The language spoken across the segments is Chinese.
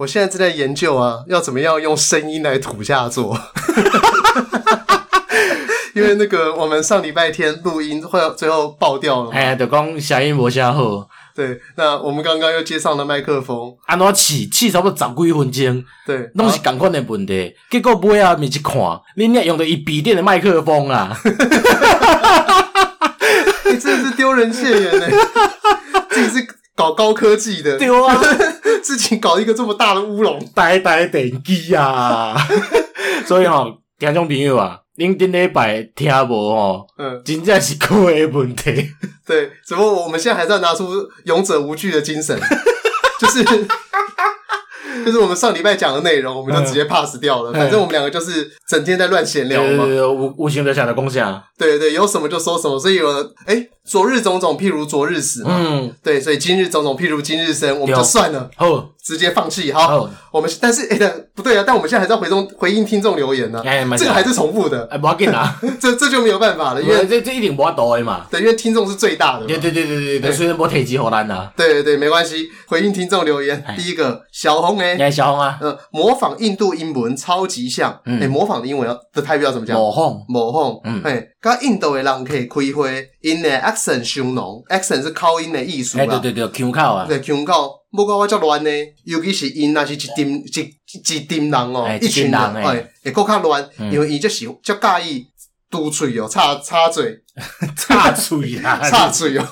我现在正在研究啊，要怎么样用声音来土下座。因为那个我们上礼拜天录音会最后爆掉了，哎，就讲声音无啥好。对，那我们刚刚又接上了麦克风，安怎试试差不多十几分钟，对，拢是同款的问题。结果尾啊，面一看，恁俩用的一笔电的麦克风啊，你 真的是丢人现眼呢！自己是搞高科技的，对啊，自己搞一个这么大的乌龙，呆呆电机啊！所以吼、哦，听众朋友啊。恁顶礼拜听无吼，嗯，真正是个的问题。对，只不过我们现在还是要拿出勇者无惧的精神，就是就是我们上礼拜讲的内容，我们就直接 pass 掉了。嗯、反正我们两个就是整天在乱闲聊嘛，无无形的想的共享。对对，有什么就说什么，所以有了哎，昨日种种，譬如昨日死嘛。嗯，对，所以今日种种，譬如今日生，我们就算了。哦。直接放弃，好，oh. 我们但是哎、欸，不对啊，但我们现在还是要回中回应听众留言呢、啊，hey, 这个还是重复的，哎，不要紧啊，这这就没有办法了，因为这这一定不要多的嘛，对，因为听众是最大的，对对对对对，所以无体积好难呐，对对对，没关系，回应听众留言，第一个小红哎、欸，小红啊，嗯，模仿印度英文超级像，哎、模仿的英文要的泰语要怎么讲？模仿，模仿，嗯，哎，跟印度的人可以开会，因的 accent 上浓，accent 是口音的意思啊，对对对，腔口啊，对腔口。不过我较乱呢，尤其是因若是一阵一一阵人哦，一群人哎，会更较乱，因为伊就是较介意嘟嘴哦，插插嘴，插嘴啊，插嘴哦，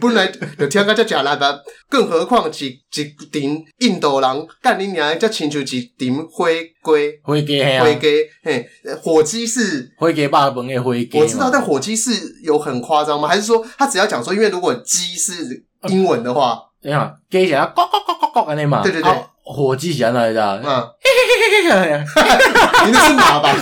本来就听个遮食力吧，更何况是一阵印度人，干你娘，才亲像一阵火鸡，火鸡嘿啊，火鸡嘿，火鸡是灰鸡肉饭的灰鸡，我知道，但火鸡是有很夸张吗？还是说他只要讲说，因为如果鸡是英文的话？你看，鸡是啊，咕咕咕咕咕安尼嘛。对对对，火鸡是安怎的？嗯，你那是马吧？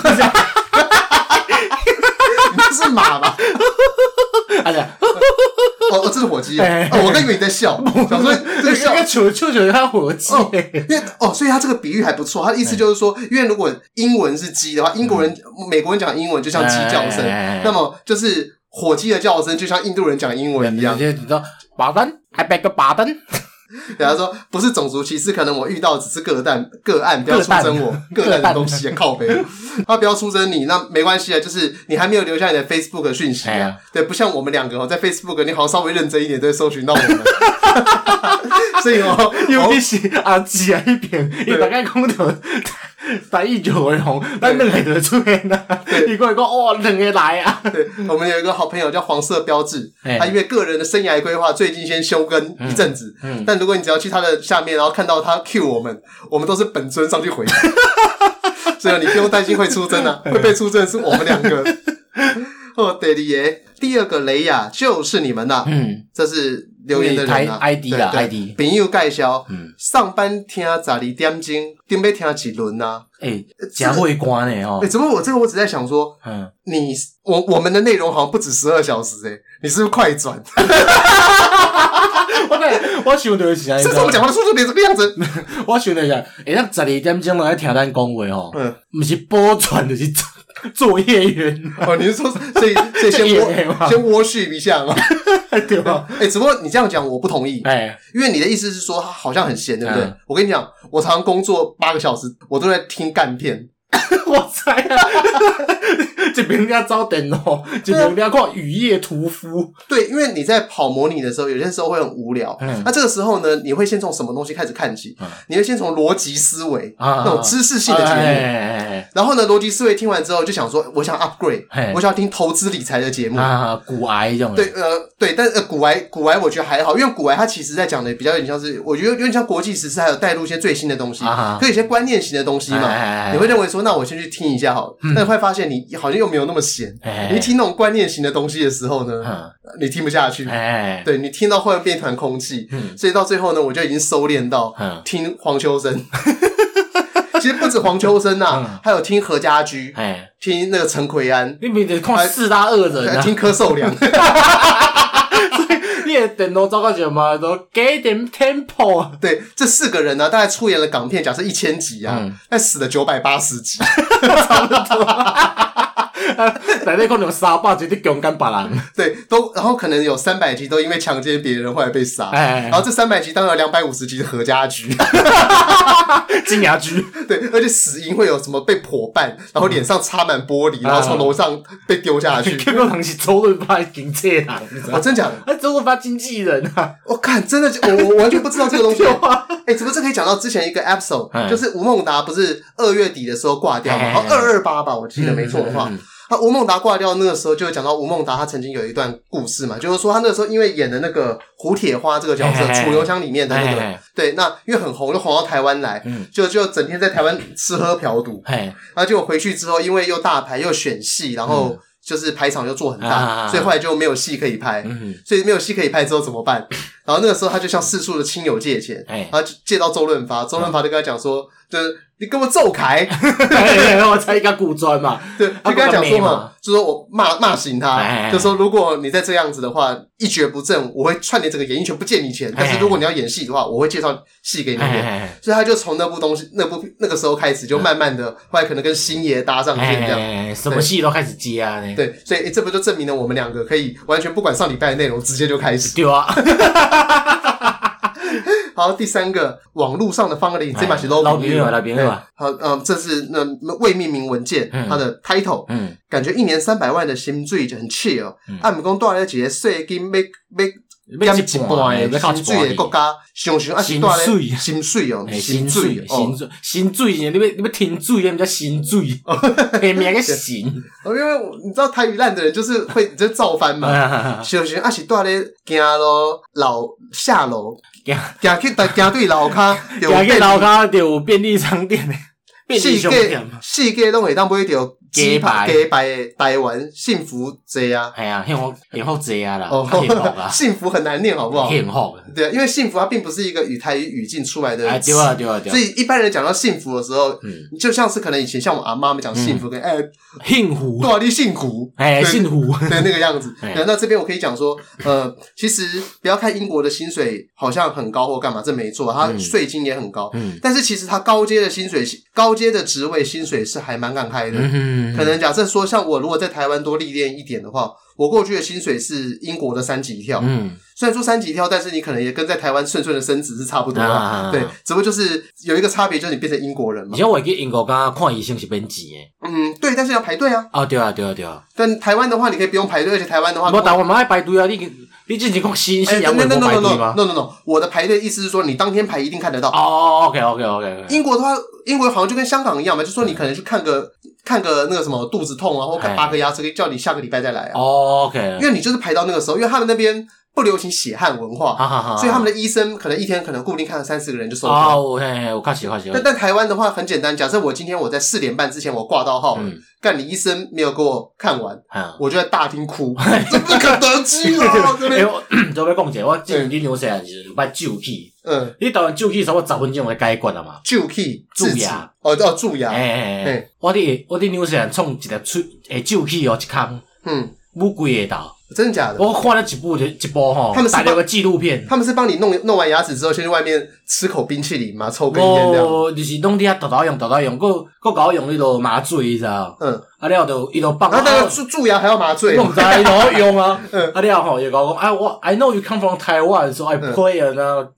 是马吧？哎呀，哦哦，这是火鸡哦，我刚以为你在笑，想说这个笑，球球球他火鸡，因为哦，所以他这个比喻还不错，他的意思就是说，因为如果英文是鸡的话，英国人、美国人讲英文就像鸡叫声，那么就是火鸡的叫声就像印度人讲英文一样，你知道？巴登还背个巴登，对他说不是种族歧视，可能我遇到只是个案个案，不要出征我个案的东西，靠北，他不要出征你，那没关系啊，就是你还没有留下你的 Facebook 讯息啊，对，不像我们两个哦，在 Facebook 你好像稍微认真一点，都会搜寻到我们，所以哦，因为你是阿吉啊一边，你大概空头。台语就会红，但两个就出现了。你过来讲，哇，两个来啊！对，我们有一个好朋友叫黄色标志，他因为个人的生涯规划，最近先休更一阵子。嗯，但如果你只要去他的下面，然后看到他 cue 我们，我们都是本尊上去回。所以你不用担心会出征啊，会被出征是我们两个。哦，对的耶，第二个雷亚就是你们呐。嗯，这是。留言的人啊，ID 啦，ID。朋友介绍，嗯，上班听十二点钟，准备听几轮啊？诶，真会关呢哦。哎，怎么我这个我只在想说，嗯，你我我们的内容好像不止十二小时诶，你是不是快转？我对，我想的是，这是我讲话的速度变这个样子。我想的是，诶，那十二点钟拢在听咱讲话哦，嗯，不是播转就是作业员哦。你是说，所以所以先先 worship 一下嘛？对吧？哎、欸，只不过你这样讲，我不同意。哎，因为你的意思是说，他好像很闲，对不对？嗯、我跟你讲，我常常工作八个小时，我都在听干片。我猜啊，这边人家招电哦，这边人家靠雨夜屠夫。对，因为你在跑模拟的时候，有些时候会很无聊。嗯，那这个时候呢，你会先从什么东西开始看起？你会先从逻辑思维那种知识性的节目。然后呢，逻辑思维听完之后，就想说，我想 upgrade，我想要听投资理财的节目啊，股癌这种。对，呃，对，但是股癌股癌我觉得还好，因为股癌它其实在讲的比较有点像是，我觉得有点像国际时事，还有带入一些最新的东西，可以一些观念型的东西嘛。你会认为说。那我先去听一下好了，嗯、但会发现你好像又没有那么闲。欸、你听那种观念型的东西的时候呢，嗯、你听不下去。哎、对，你听到后面变一团空气，嗯、所以到最后呢，我就已经收敛到听黄秋生。嗯、其实不止黄秋生呐、还有听何家駒，欸、听那个陈奎安，你比得看四大恶人、啊，听柯受良。你的电脑糟糕点嘛？都给点 tempo。对，这四个人呢，大概出演了港片，假设一千集啊，但死了九百八十集，差不多。在那可能有三百集在强奸别人，对，都然后可能有三百集都因为强奸别人后来被杀，哎，哎，哎，然后这三百集当然两百五十集是何家驹，金牙驹，对，而且死因会有什么被剖半，然后脸上插满玻璃，然后从楼上被丢下去。Q Q 糖是周润发经纪人，哦，真假的？哎，周润发经纪人啊！我看真的，我我完全不知道这个东西。哎，怎么这可以讲到之前一个 episode，就是吴孟达不是二月底的时候挂掉嘛？然后二二八吧，我记得没错的话。他吴孟达挂掉那个时候，就讲到吴孟达他曾经有一段故事嘛，就是说他那个时候因为演的那个胡铁花这个角色，楚留香里面的那个，对，那因为很红，就红到台湾来，就就整天在台湾吃喝嫖赌，然后结果回去之后，因为又大牌又选戏，然后就是排场又做很大，所以后来就没有戏可以拍，所以没有戏可以拍之后怎么办？然后那个时候他就向四处的亲友借钱，然后借到周润发，周润发就跟他讲说，就是。你给我走开！我才一个古装嘛，对，就跟他讲说嘛，就说我骂骂醒他，就说如果你再这样子的话，一蹶不振，我会串联整个演艺圈不借你钱。但是如果你要演戏的话，我会介绍戏给你演。所以他就从那部东西、那部那个时候开始，就慢慢的，后来可能跟星爷搭上线这样，什么戏都开始接啊。对，所以这不就证明了我们两个可以完全不管上礼拜的内容，直接就开始。对啊。好，第三个网络上的方格里，这把是老朋友，老朋友。好，嗯，这是那未命名文件，它的 title，嗯，感觉一年三百万的薪水就很 chill，按不讲带来几个税金，没没减一半的薪水诶国家，想想啊是带来薪水哦，薪水，薪水，薪水，你要你要停水，人家薪水，别名个薪，因为你知道台语烂的人就是会就造反嘛，想想啊是带咧行路老下楼。行去台行对楼骹，行去楼骹就有便利商店诶便利商店，世界拢会当买到鸡排，鸡排的台湾幸福街啊，哎呀，幸福幸福街啊啦，幸福很难念，好不好？幸福，对啊，因为幸福它并不是一个语台语语境出来的，对啊对啊对啊，所以一般人讲到幸福的时候，嗯，就像是可能以前像我阿妈们讲幸福，跟哎幸福，多少你幸福，哎幸福，对那个样子。那这边我可以讲说，呃，其实不要看英国的薪水好像很高或干嘛，这没错，它税金也很高，嗯，但是其实它高阶的薪水，高阶的职位薪水是还蛮敢开的，嗯，可能假设说。像我如果在台湾多历练一点的话，我过去的薪水是英国的三级跳。嗯，虽然说三级跳，但是你可能也跟在台湾顺顺的升职是差不多。啊，对，只不过就是有一个差别，就是你变成英国人嘛。以前我去英国刚刚看医生是免钱诶。嗯，对，但是要排队啊。啊，对啊，对啊，对啊。但台湾的话，你可以不用排队，而且台湾的话，我台湾嘛爱排队啊。你你之前讲新新阳文不排队吗？No No No，我的排队意思是说，你当天排一定看得到。哦，OK OK OK。英国的话，英国好像就跟香港一样嘛，就说你可能去看个。看个那个什么肚子痛啊，或看拔个牙齿，可以叫你下个礼拜再来啊。哦，OK，因为你就是排到那个时候，因为他们那边不流行血汗文化，所以他们的医生可能一天可能固定看了三四个人就收了。哦，我看，我看喜欢喜欢。但但台湾的话很简单，假设我今天我在四点半之前我挂到号，干你医生没有给我看完，我就在大厅哭，这不可得机啊！这边我 这边讲一下，我之前去纽西兰是买酒气。嗯，你台湾酒气差不多十分钟就解决了嘛？酒气、蛀牙，哦哦，蛀牙。哎哎哎，我伫我伫纽西兰创一个喙诶蛀气哦一空，嗯，乌龟个头，真的假的？我看了几部一部吼，他们拍了个纪录片，他们是帮你弄弄完牙齿之后，先去外面吃口冰淇淋嘛，抽根烟这样。哦，就是弄滴啊，倒倒用，倒倒用，够够搞用迄个麻醉，你知道？嗯。啊了就伊就放，啊那个蛀蛀牙还要麻醉，我毋知伊怎用啊。啊了吼伊讲讲，哎我 I know you come from Taiwan，so I play a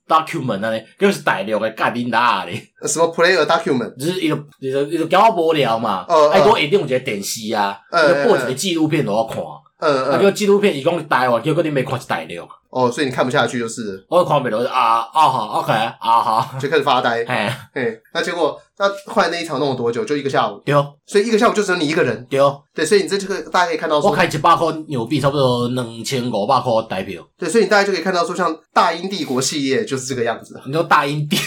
document 安尼，就是大陆的干恁哪哩？什么 play a document？就是伊就伊就伊就搞我无聊嘛。哦。哎，我一定有一个电视啊，就播一个纪录片给我看。啊，叫纪录片伊讲台湾，结果你没看是大陆。哦，所以你看不下去就是。我看不了，啊啊好，OK，啊好，就开始发呆。哎嘿，那结果。那后来那一场弄了多久？就一个下午。对，所以一个下午就只有你一个人。对，对，所以你这这个大家可以看到说，我开一百块纽币，差不多两千五百块台票。对，所以你大家就可以看到说，像大英帝国系列就是这个样子。你说大英帝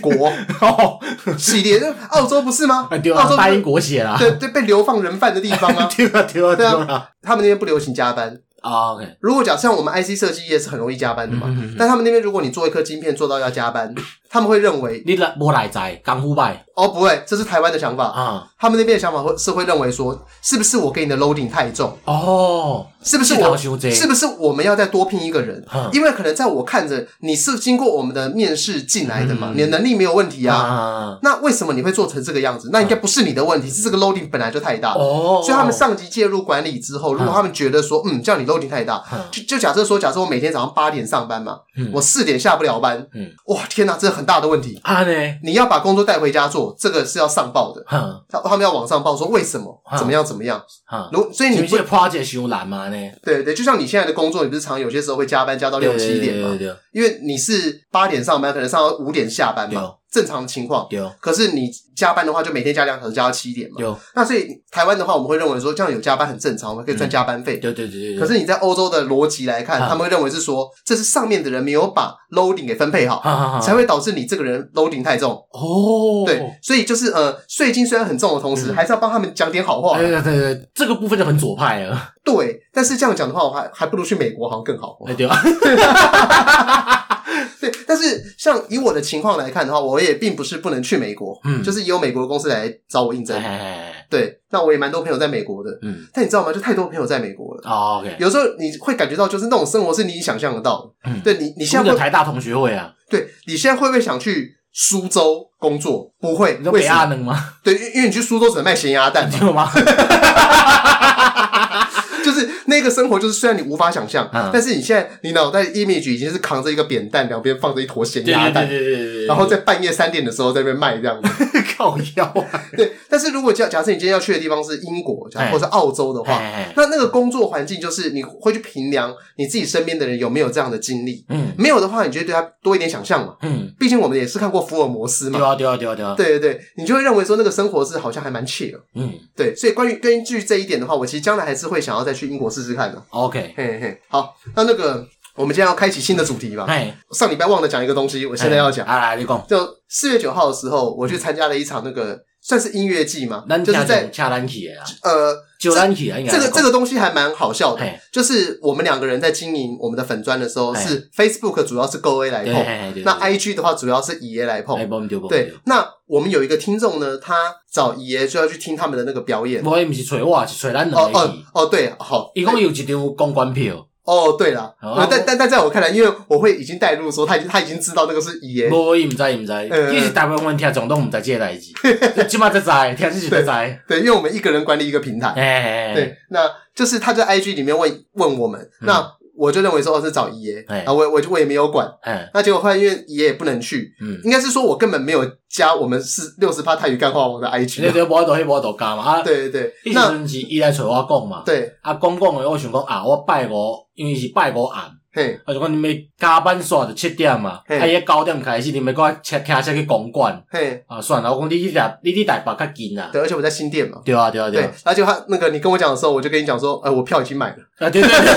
国 系列，澳洲不是吗？对，澳洲大英国血啦。对对，被流放人犯的地方啊。对啊对啊对啊，他们那边不流行加班。啊，OK。如果假设像我们 IC 设计业是很容易加班的嘛，但他们那边如果你做一颗晶片做到要加班。他们会认为你来无来在港腐败哦，不会，这是台湾的想法啊。他们那边的想法会是会认为说，是不是我给你的 loading 太重哦？是不是我？是不是我们要再多聘一个人？因为可能在我看着你是经过我们的面试进来的嘛，你的能力没有问题啊。那为什么你会做成这个样子？那应该不是你的问题，是这个 loading 本来就太大哦。所以他们上级介入管理之后，如果他们觉得说，嗯，叫你 loading 太大，就就假设说，假设我每天早上八点上班嘛，我四点下不了班，哇，天哪，这是很大的问题啊！你要把工作带回家做，这个是要上报的。他他们要往上报说为什么怎么样怎么样。如所以你不是跨界修懒吗？呢？对对，就像你现在的工作，你不是常有些时候会加班加到六七点吗？因为你是八点上班，可能上到五点下班嘛。正常的情况，有。可是你加班的话，就每天加两小时，加到七点嘛。有。那所以台湾的话，我们会认为说，这样有加班很正常，我们可以赚加班费。对对对对。可是你在欧洲的逻辑来看，他们会认为是说，这是上面的人没有把 loading 给分配好，才会导致你这个人 loading 太重。哦。对，所以就是呃，税金虽然很重的同时，还是要帮他们讲点好话。对对对对，这个部分就很左派了。对，但是这样讲的话，我还还不如去美国，好像更好。对吧？对，但是像以我的情况来看的话，我也并不是不能去美国，嗯，就是也有美国的公司来找我应征，对，那我也蛮多朋友在美国的，嗯，但你知道吗？就太多朋友在美国了，哦，OK，有时候你会感觉到就是那种生活是你想象得到的，嗯，对你，你现在会台大同学会啊，对，你现在会不会想去苏州工作？不会，你说北亚能吗？对，因因为你去苏州只能卖咸鸭蛋，你有吗？就是那个生活，就是虽然你无法想象，嗯、但是你现在你脑袋 image 已经是扛着一个扁担，两边放着一坨咸鸭蛋，然后在半夜三点的时候在那边卖这样。子，靠腰啊！对，但是如果假假设你今天要去的地方是英国，或者是澳洲的话，那那个工作环境就是你会去评量你自己身边的人有没有这样的经历，嗯，没有的话，你就会对他多一点想象嘛，嗯，毕竟我们也是看过福尔摩斯嘛，对啊，对啊，对啊，对啊，对对对，你就会认为说那个生活是好像还蛮 chill，嗯，对，所以关于根据这一点的话，我其实将来还是会想要再去英国试试试看的。OK，嘿嘿，好，那那个我们今天要开启新的主题吧。哎，上礼拜忘了讲一个东西，我现在要讲。来来，你讲。就四月九号的时候，我去参加了一场那个算是音乐季嘛，就是在恰兰奇啊。呃，九兰奇啊，应该。这个这个东西还蛮好笑的，就是我们两个人在经营我们的粉砖的时候，是 Facebook 主要是勾 A 来碰，那 IG 的话主要是爷爷来碰。对，那我们有一个听众呢，他找爷爷就要去听他们的那个表演。我也不是找我，是找咱两个。哦哦哦，对，好，一共有一张公关票。哦，对了，但但但在我看来，因为我会已经带入说，他已经他已经知道那个是爷爷。不，伊唔知，伊唔知，其实大部分听众都唔知这个代志，起码在知，听自己在在。对，因为我们一个人管理一个平台。哎，对，那就是他在 IG 里面问问我们，那。我就认为说我是找爷爷，啊，我我就我也没有管，那结果后来因为爷爷也不能去，嗯，应该是说我根本没有加我们是六十趴泰语干话王的 IG，对对，无法度迄无法度加嘛，啊，对对对，那是伊来找我讲嘛，对，啊，讲讲的我想讲啊，我拜五，因为是拜五暗，嘿，我就讲你们加班煞就七点嘛，啊，伊九点开始，你们给我骑骑车去公馆，嘿，啊，算了，我讲你去台，你去台北较近啊，对，而且我在新店嘛，对啊对啊对，而且他那个你跟我讲的时候，我就跟你讲说，哎，我票已经买了，啊，对对对。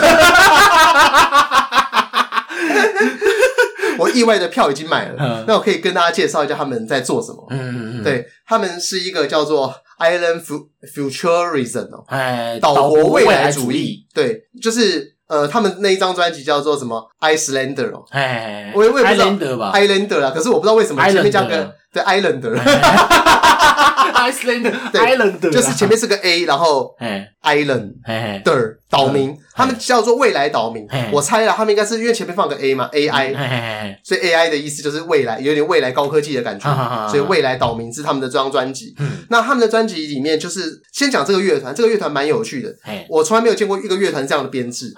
我意外的票已经买了，那我可以跟大家介绍一下他们在做什么。嗯嗯嗯，对，他们是一个叫做 Island Futurism 哦，哎，岛国未来主义。对，就是呃，他们那一张专辑叫做什么？Icelander 哦，哎，我我也不知道 Islander 吧，Islander 啦，可是我不知道为什么前面加个 对 Islander。Islander，Islander，就是前面是个 A，然后 Island 的岛民，他们叫做未来岛民。我猜了，他们应该是因为前面放个 A 嘛，AI，所以 AI 的意思就是未来，有点未来高科技的感觉。所以未来岛民是他们的这张专辑。那他们的专辑里面，就是先讲这个乐团，这个乐团蛮有趣的。我从来没有见过一个乐团这样的编制。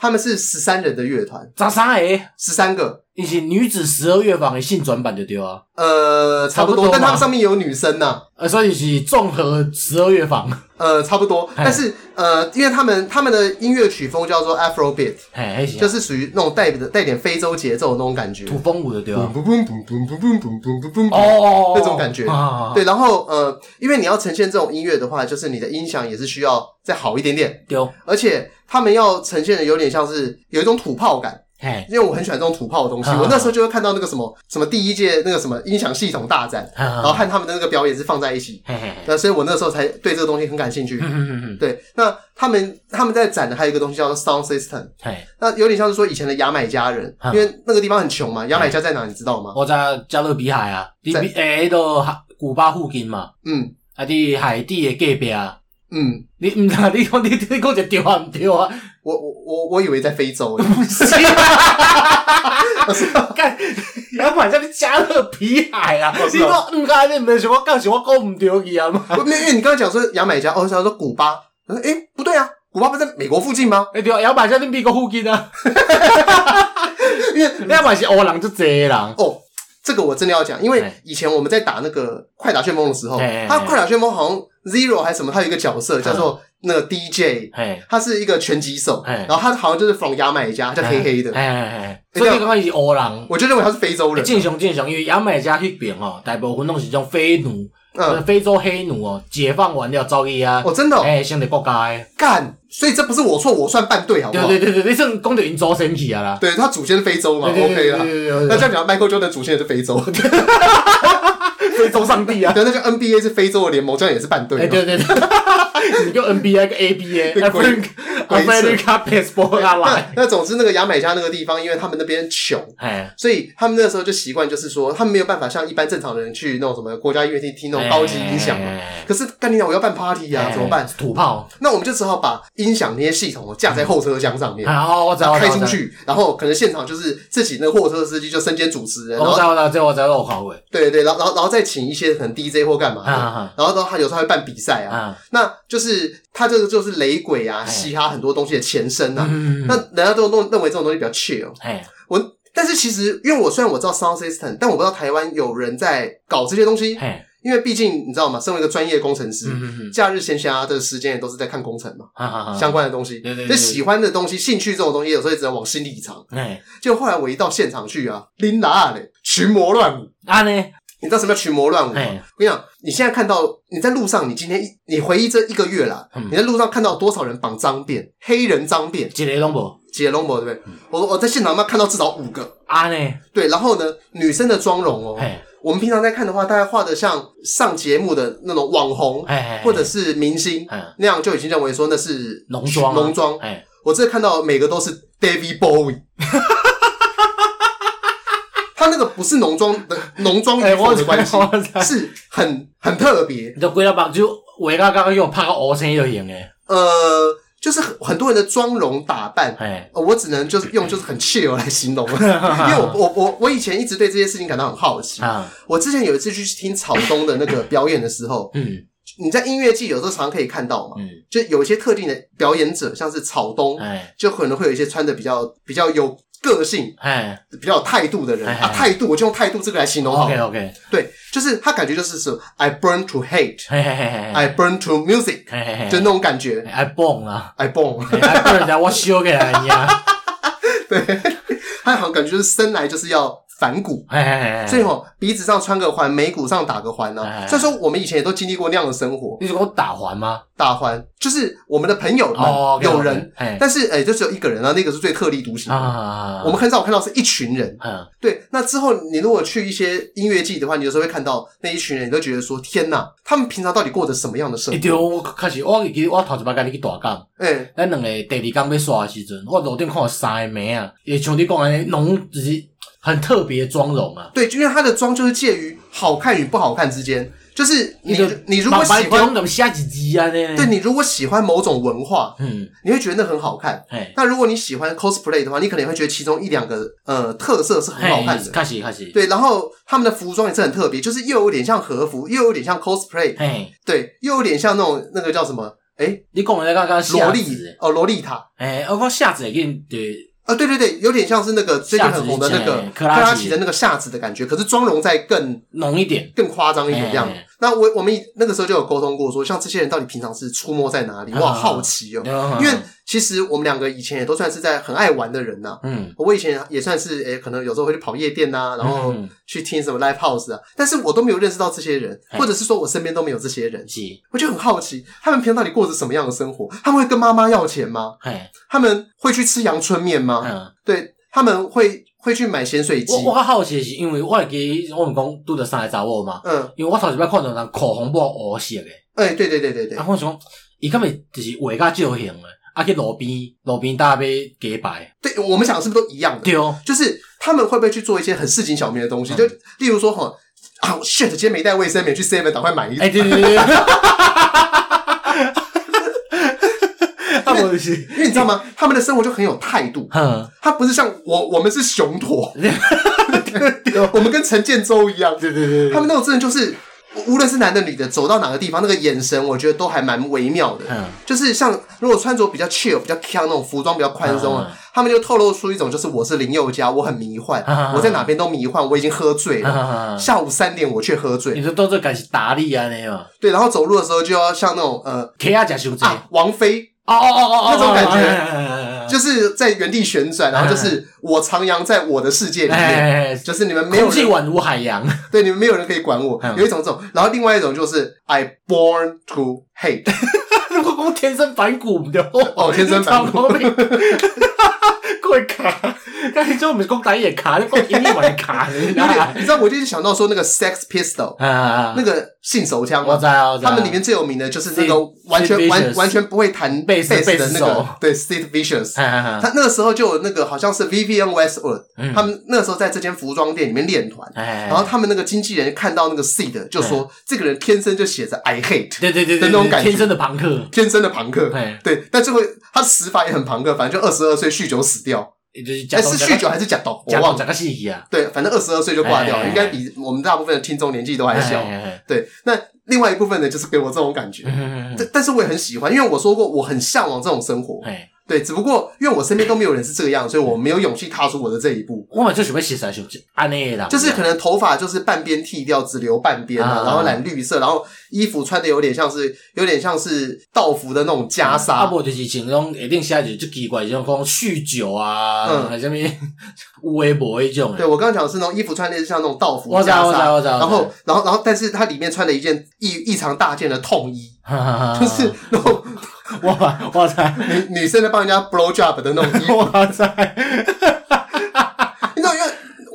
他们是十三人的乐团，咋三个？十三个。你是女子十二乐坊的性转版就丢啊？呃，差不多，但他们上面有女生呐。呃，所以是综合十二乐坊。呃，差不多，但是呃，因为他们他们的音乐曲风叫做 Afrobeat，就是属于那种带的带点非洲节奏的那种感觉，土风舞的对吧？哦，那种感觉。啊对，然后呃，因为你要呈现这种音乐的话，就是你的音响也是需要再好一点点。丢，而且他们要呈现的有点像是有一种土炮感。因为我很喜欢这种土炮的东西，我那时候就会看到那个什么什么第一届那个什么音响系统大战，然后和他们的那个表演是放在一起，那所以我那时候才对这个东西很感兴趣。对，那他们他们在展的还有一个东西叫做 Sound System，那有点像是说以前的牙买加人，因为那个地方很穷嘛。牙买加在哪？你知道吗？我在加勒比海啊，在诶，都古巴附近嘛。嗯，啊，伫海地的隔壁啊。嗯，你唔知你讲你你讲就对啊唔对啊？我我我我以为在非洲。不是，干牙买加在加勒比海啊！你讲唔该，你唔是我讲是我讲唔对去啊嘛？因为你刚刚讲说牙买加，哦，想说古巴。诶、欸，不对啊，古巴不是在美国附近吗？哎、欸，对啊，牙买加在美国附近啊。因为牙买加是欧人就济人哦。这个我真的要讲，因为以前我们在打那个快打旋风的时候，他快打旋风好像 Zero 还是什么，他有一个角色叫做那个 DJ，他是一个拳击手，然后他好像就是 from 牙买加，叫黑黑的。所以你刚刚是欧人，我就认为他是非洲人。进雄进雄，因为牙买加那边哦，大部分都是这种非奴。嗯，非洲黑奴哦，解放完了遭遇啊！哦，真的，哎，兄弟国家诶干，所以这不是我错，我算半对，好不好？对对对对，你算讲到因祖先去啊啦。对，他祖先是非洲嘛，OK 啦。那这样讲，Michael Jordan 祖先也是非洲，非洲上帝啊。对，那个 NBA 是非洲的联盟，这样也是半对。对对对，你个 NBA 个 ABA。America passport 那那总之那个牙买加那个地方，因为他们那边穷，所以他们那时候就习惯，就是说他们没有办法像一般正常的人去那种什么国家音乐厅听那种高级音响嘛。可是干你讲，我要办 party 啊，怎么办？土炮。那我们就只好把音响那些系统架在后车厢上面，然后开出去，然后可能现场就是自己那个货车司机就身兼主持人。然后最后再绕考位。对对对，然后然后然后再请一些可能 DJ 或干嘛，然后然后他有时候还会办比赛啊，那就是他这个就是雷鬼啊，嘻哈很。多东西的前身呐、啊，嗯、那人家都弄认为这种东西比较 chill。哎我但是其实，因为我虽然我知道 sound system，但我不知道台湾有人在搞这些东西。嘿因为毕竟你知道吗？身为一个专业工程师，嗯、假日闲暇的时间也都是在看工程嘛，哈哈哈哈相关的东西。对对对，就喜欢的东西、兴趣这种东西，有时候也只能往心里藏。哎就后来我一到现场去啊，琳达嘞，群魔乱舞啊呢。你知道什么叫群魔乱舞吗？嘿我跟你讲，你现在看到你在路上，你今天一你回忆这一个月啦，嗯、你在路上看到多少人绑脏辫，黑人脏辫，几个拢无，几个拢无，对不对？嗯、我我在现场嘛看到至少五个？啊呢？对，然后呢，女生的妆容哦，嘿。我们平常在看的话，大概画的像上节目的那种网红，或者是明星嘿。那样，就已经认为说那是浓妆浓妆。我这看到每个都是 David Bowie。他那个不是浓妆的 浓妆与否的关系，是很很特别。你就归到把就我刚刚用拍个鹅身就赢诶。呃，就是很多人的妆容打扮，哎，我只能就是用就是很 chill 来形容，因为我我我我以前一直对这些事情感到很好奇。啊我之前有一次去听草东的那个表演的时候，嗯，你在音乐季有时候常常可以看到嘛，嗯，就有一些特定的表演者，像是草东，哎，就可能会有一些穿的比较比较有。个性，哎，比较有态度的人啊，态度，我就用态度这个来形容好。OK，OK，对，就是他感觉就是是，I burn to hate，I burn to music，就那种感觉。I burn 啊，I burn，I burn，我修给人家。对，他好像感觉就是生来就是要。反骨，所以吼鼻子上穿个环，眉骨上打个环呢。所以说我们以前也都经历过那样的生活。你是说打环吗？打环就是我们的朋友们有人，但是诶就只有一个人啊，那个是最特立独行的。我们很少看到是一群人。对。那之后你如果去一些音乐季的话，你有时候会看到那一群人，你都觉得说天哪，他们平常到底过着什么样的生活？对，我开始我记得我头一摆跟你去大港，诶咱两个第二天要刷的时阵，我路顶看到三个妹啊，也像你讲安尼，拢就是。很特别妆容啊，对，就因为他的妆就是介于好看与不好看之间，就是你你如果喜欢？对，你如果喜欢某种文化，嗯，你会觉得那很好看。那如果你喜欢 cosplay 的话，你可能会觉得其中一两个呃特色是很好看的。开始开始，对，然后他们的服装也是很特别，就是又有点像和服，又有点像 cosplay，对，又有点像那种那个叫什么？诶你讲的刚刚萝莉哦，萝莉塔，诶我讲夏子也给对。啊，对对对，有点像是那个最近很红的那个克拉奇的那个夏子的感觉，可是妆容再更浓一点，更夸张一点这样。那我我们那个时候就有沟通过，说像这些人到底平常是出没在哪里？我好好奇哦，因为其实我们两个以前也都算是在很爱玩的人呐。嗯，我以前也算是诶，可能有时候会去跑夜店呐，然后去听什么 live house 啊，但是我都没有认识到这些人，或者是说我身边都没有这些人。我就很好奇，他们平常到底过着什么样的生活？他们会跟妈妈要钱吗？他们会去吃阳春面吗？嗯，对，他们会。会去买咸水鸡。我我好奇是，因为我会记我们讲拄着三个查某嘛。嗯。因为我头一摆看到人口红抹黑色的。哎，对对对对对。然后我想，伊根本就是画甲造型诶，啊去路边路边搭买假白。对，我们想的是不是都一样的？对哦，就是他们会不会去做一些很市井小民的东西？就例如说，哈啊，shit，今天没带卫生棉去 seven，赶快买一个。哎，对对对。因为你知道吗？他们的生活就很有态度。嗯，他不是像我，我们是雄驼。我们跟陈建州一样。对对对，他们那种真的就是，无论是男的女的，走到哪个地方，那个眼神，我觉得都还蛮微妙的。嗯，就是像如果穿着比较 chill、比较 chill 那种服装比较宽松啊，他们就透露出一种就是我是林宥嘉，我很迷幻，我在哪边都迷幻，我已经喝醉了。下午三点我却喝醉。你说都是感觉达利啊那样？对，然后走路的时候就要像那种呃，，K 亚假修真王菲。哦哦哦哦，那种感觉，就是在原地旋转，然后就是我徜徉在我的世界里面，就是你们没有人，宛如海洋，对，你们没有人可以管我。有一种这种，然后另外一种就是 I born to hate，我天生反骨的哦，天生反骨，会卡。但是就美国打野卡，就光英语也卡，你知道 你知道，我就是想到说那个 Sex Pistol，那个性手枪，我知道，他们里面最有名的就是那个完全完完全不会弹贝斯的那个，对，Sid Vicious，他那个时候就有那个好像是 Vivienne Westwood，他们那个时候在这间服装店里面练团，然后他们那个经纪人看到那个 Sid 就说，这个人天生就写着 I hate，对对对的那种感觉，天生的朋克，天生的朋克，对，但最后他死法也很朋克，反正就二十二岁酗酒死掉。哎，是酗酒还是假毒？我忘了。个信息啊。对，反正二十二岁就挂掉了，应该比我们大部分的听众年纪都还小。对，那另外一部分呢，就是给我这种感觉。但但是我也很喜欢，因为我说过我很向往这种生活。对，只不过因为我身边都没有人是这个样，所以我没有勇气踏出我的这一步。我们就准备写啥写安内啦，就是可能头发就是半边剃掉，只留半边啊，然后染绿色，然后衣服穿的有点像是有点像是道服的那种袈裟。啊，不就是像那种一定下就就奇怪，像讲酗酒啊，嗯，什么有诶无诶种。对，我刚刚讲的是那种衣服穿的是像那种道服袈裟，然后然后然后，但是它里面穿了一件异异常大件的痛衣，就是那种。哇哇塞！女女生在帮人家 blow job 的那种衣服，哇塞！你知道，因为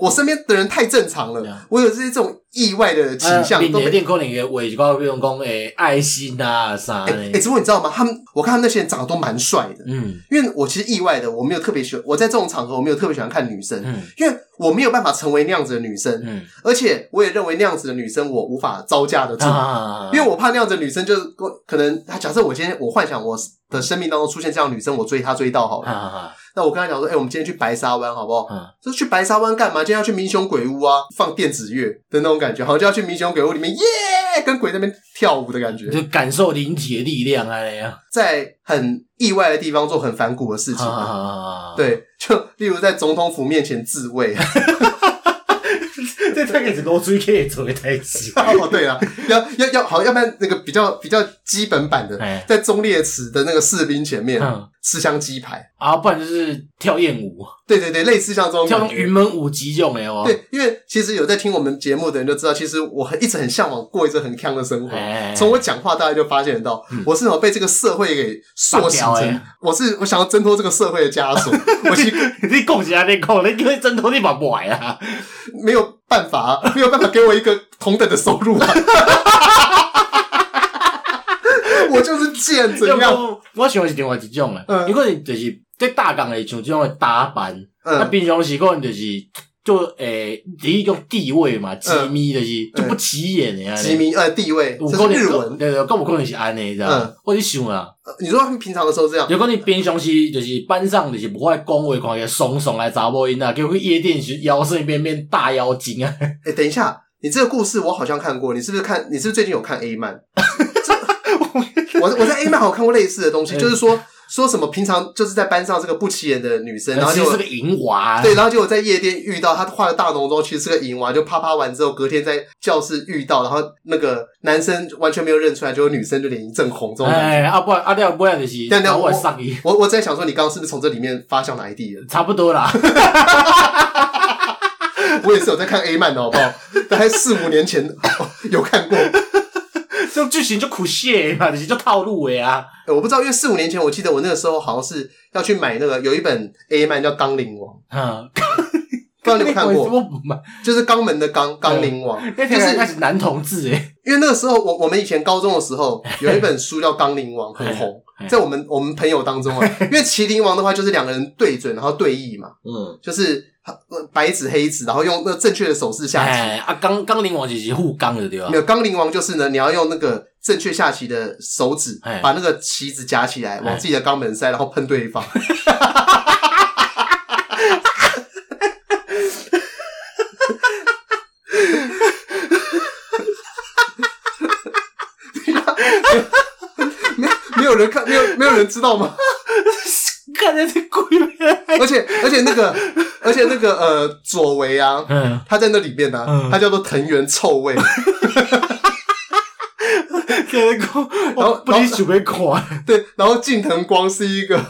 我身边的人太正常了，我有这些这种。意外的倾向，都一定可能会为一个比如讲诶爱心啊啥的。诶、欸，只不过你知道吗？他们，我看他们那些人长得都蛮帅的。嗯，因为我其实意外的，我没有特别喜欢。我在这种场合，我没有特别喜欢看女生。嗯，因为我没有办法成为那样子的女生。嗯，而且我也认为那样子的女生，我无法招架得住。啊，因为我怕那样子的女生，就是可能，假设我今天我幻想我的生命当中出现这样的女生，我追她追到好了。啊，那我跟她讲说，哎、欸，我们今天去白沙湾好不好？嗯，就去白沙湾干嘛？今天要去民雄鬼屋啊，放电子乐的那种感觉。感觉好像就要去民雄鬼屋里面，耶，跟鬼那边跳舞的感觉，就感受灵体的力量啊！在很意外的地方做很反骨的事情，对，就例如在总统府面前自慰。这个是罗水可以做的台词 哦，对啊，要要要好，要不然那个比较比较基本版的，在忠烈祠的那个士兵前面吃香鸡排啊，不然就是跳艳舞。对对对，类似像这种跳那种云门舞集这种没有？对，因为其实有在听我们节目的人就知道，其实我很一直很向往过一个很强的生活。从我讲话，大家就发现到我是怎么被这个社会给塑形成。我是我想要挣脱这个社会的枷锁。我去，你讲起来你讲，你因为挣脱你把不来啊，没有办法，没有办法给我一个同等的收入啊。我就是贱，怎样？我喜欢是另外一种诶，因为就是。在大港诶，像这种的打扮，那平常时可能就是就诶，第一种地位嘛，机密的是就不起眼诶，机密呃地位，这是日文，对对，更不可能是安尼，知道？我就想啊，你说他们平常的时候这样，有可能平常时就是班上就是不会讲话，看起来怂怂来查某音啊，结果去夜店去摇身变变大妖精啊！诶，等一下，你这个故事我好像看过，你是不是看？你是不是最近有看 A 漫？我我在 A 漫好像看过类似的东西，就是说。说什么？平常就是在班上这个不起眼的女生，然后就是个淫娃。对，然后结果在夜店遇到她，化了大浓妆，其实是个淫娃。就啪啪完之后，隔天在教室遇到，然后那个男生完全没有认出来，结果女生就脸一阵红。这种感觉。哎，啊不然，啊对啊，不然就是。但但我我我在想说，你刚刚是不是从这里面发现哪一地了？差不多啦。我也是有在看 A 漫的好不好？大概四五年前有看过。这种剧情就苦谢嘛，就是就套路诶啊！我不知道，因为四五年前，我记得我那个时候好像是要去买那个有一本 A 漫叫《钢铃王》，嗯，不知道你有没有看过？就是肛门的肛，钢铃王，就是那是男同志诶。因为那个时候我我们以前高中的时候 有一本书叫《钢铃王》，很红，在我们我们朋友当中啊。因为麒麟王的话就是两个人对准，然后对弈嘛，嗯，就是白纸黑字，然后用那正确的手势下棋。啊，钢钢铃王就是护钢的对吧？没有，钢铃王就是呢，你要用那个正确下棋的手指，把那个棋子夹起来，往自己的肛门塞，然后喷对方。没有人看，没有没有人知道吗？看在这鬼面，而且而且那个而且那个呃左为啊，嗯，他在那里面呢、啊，嗯、他叫做藤原臭味，然后然后不离准备款，对，然后近藤光是一个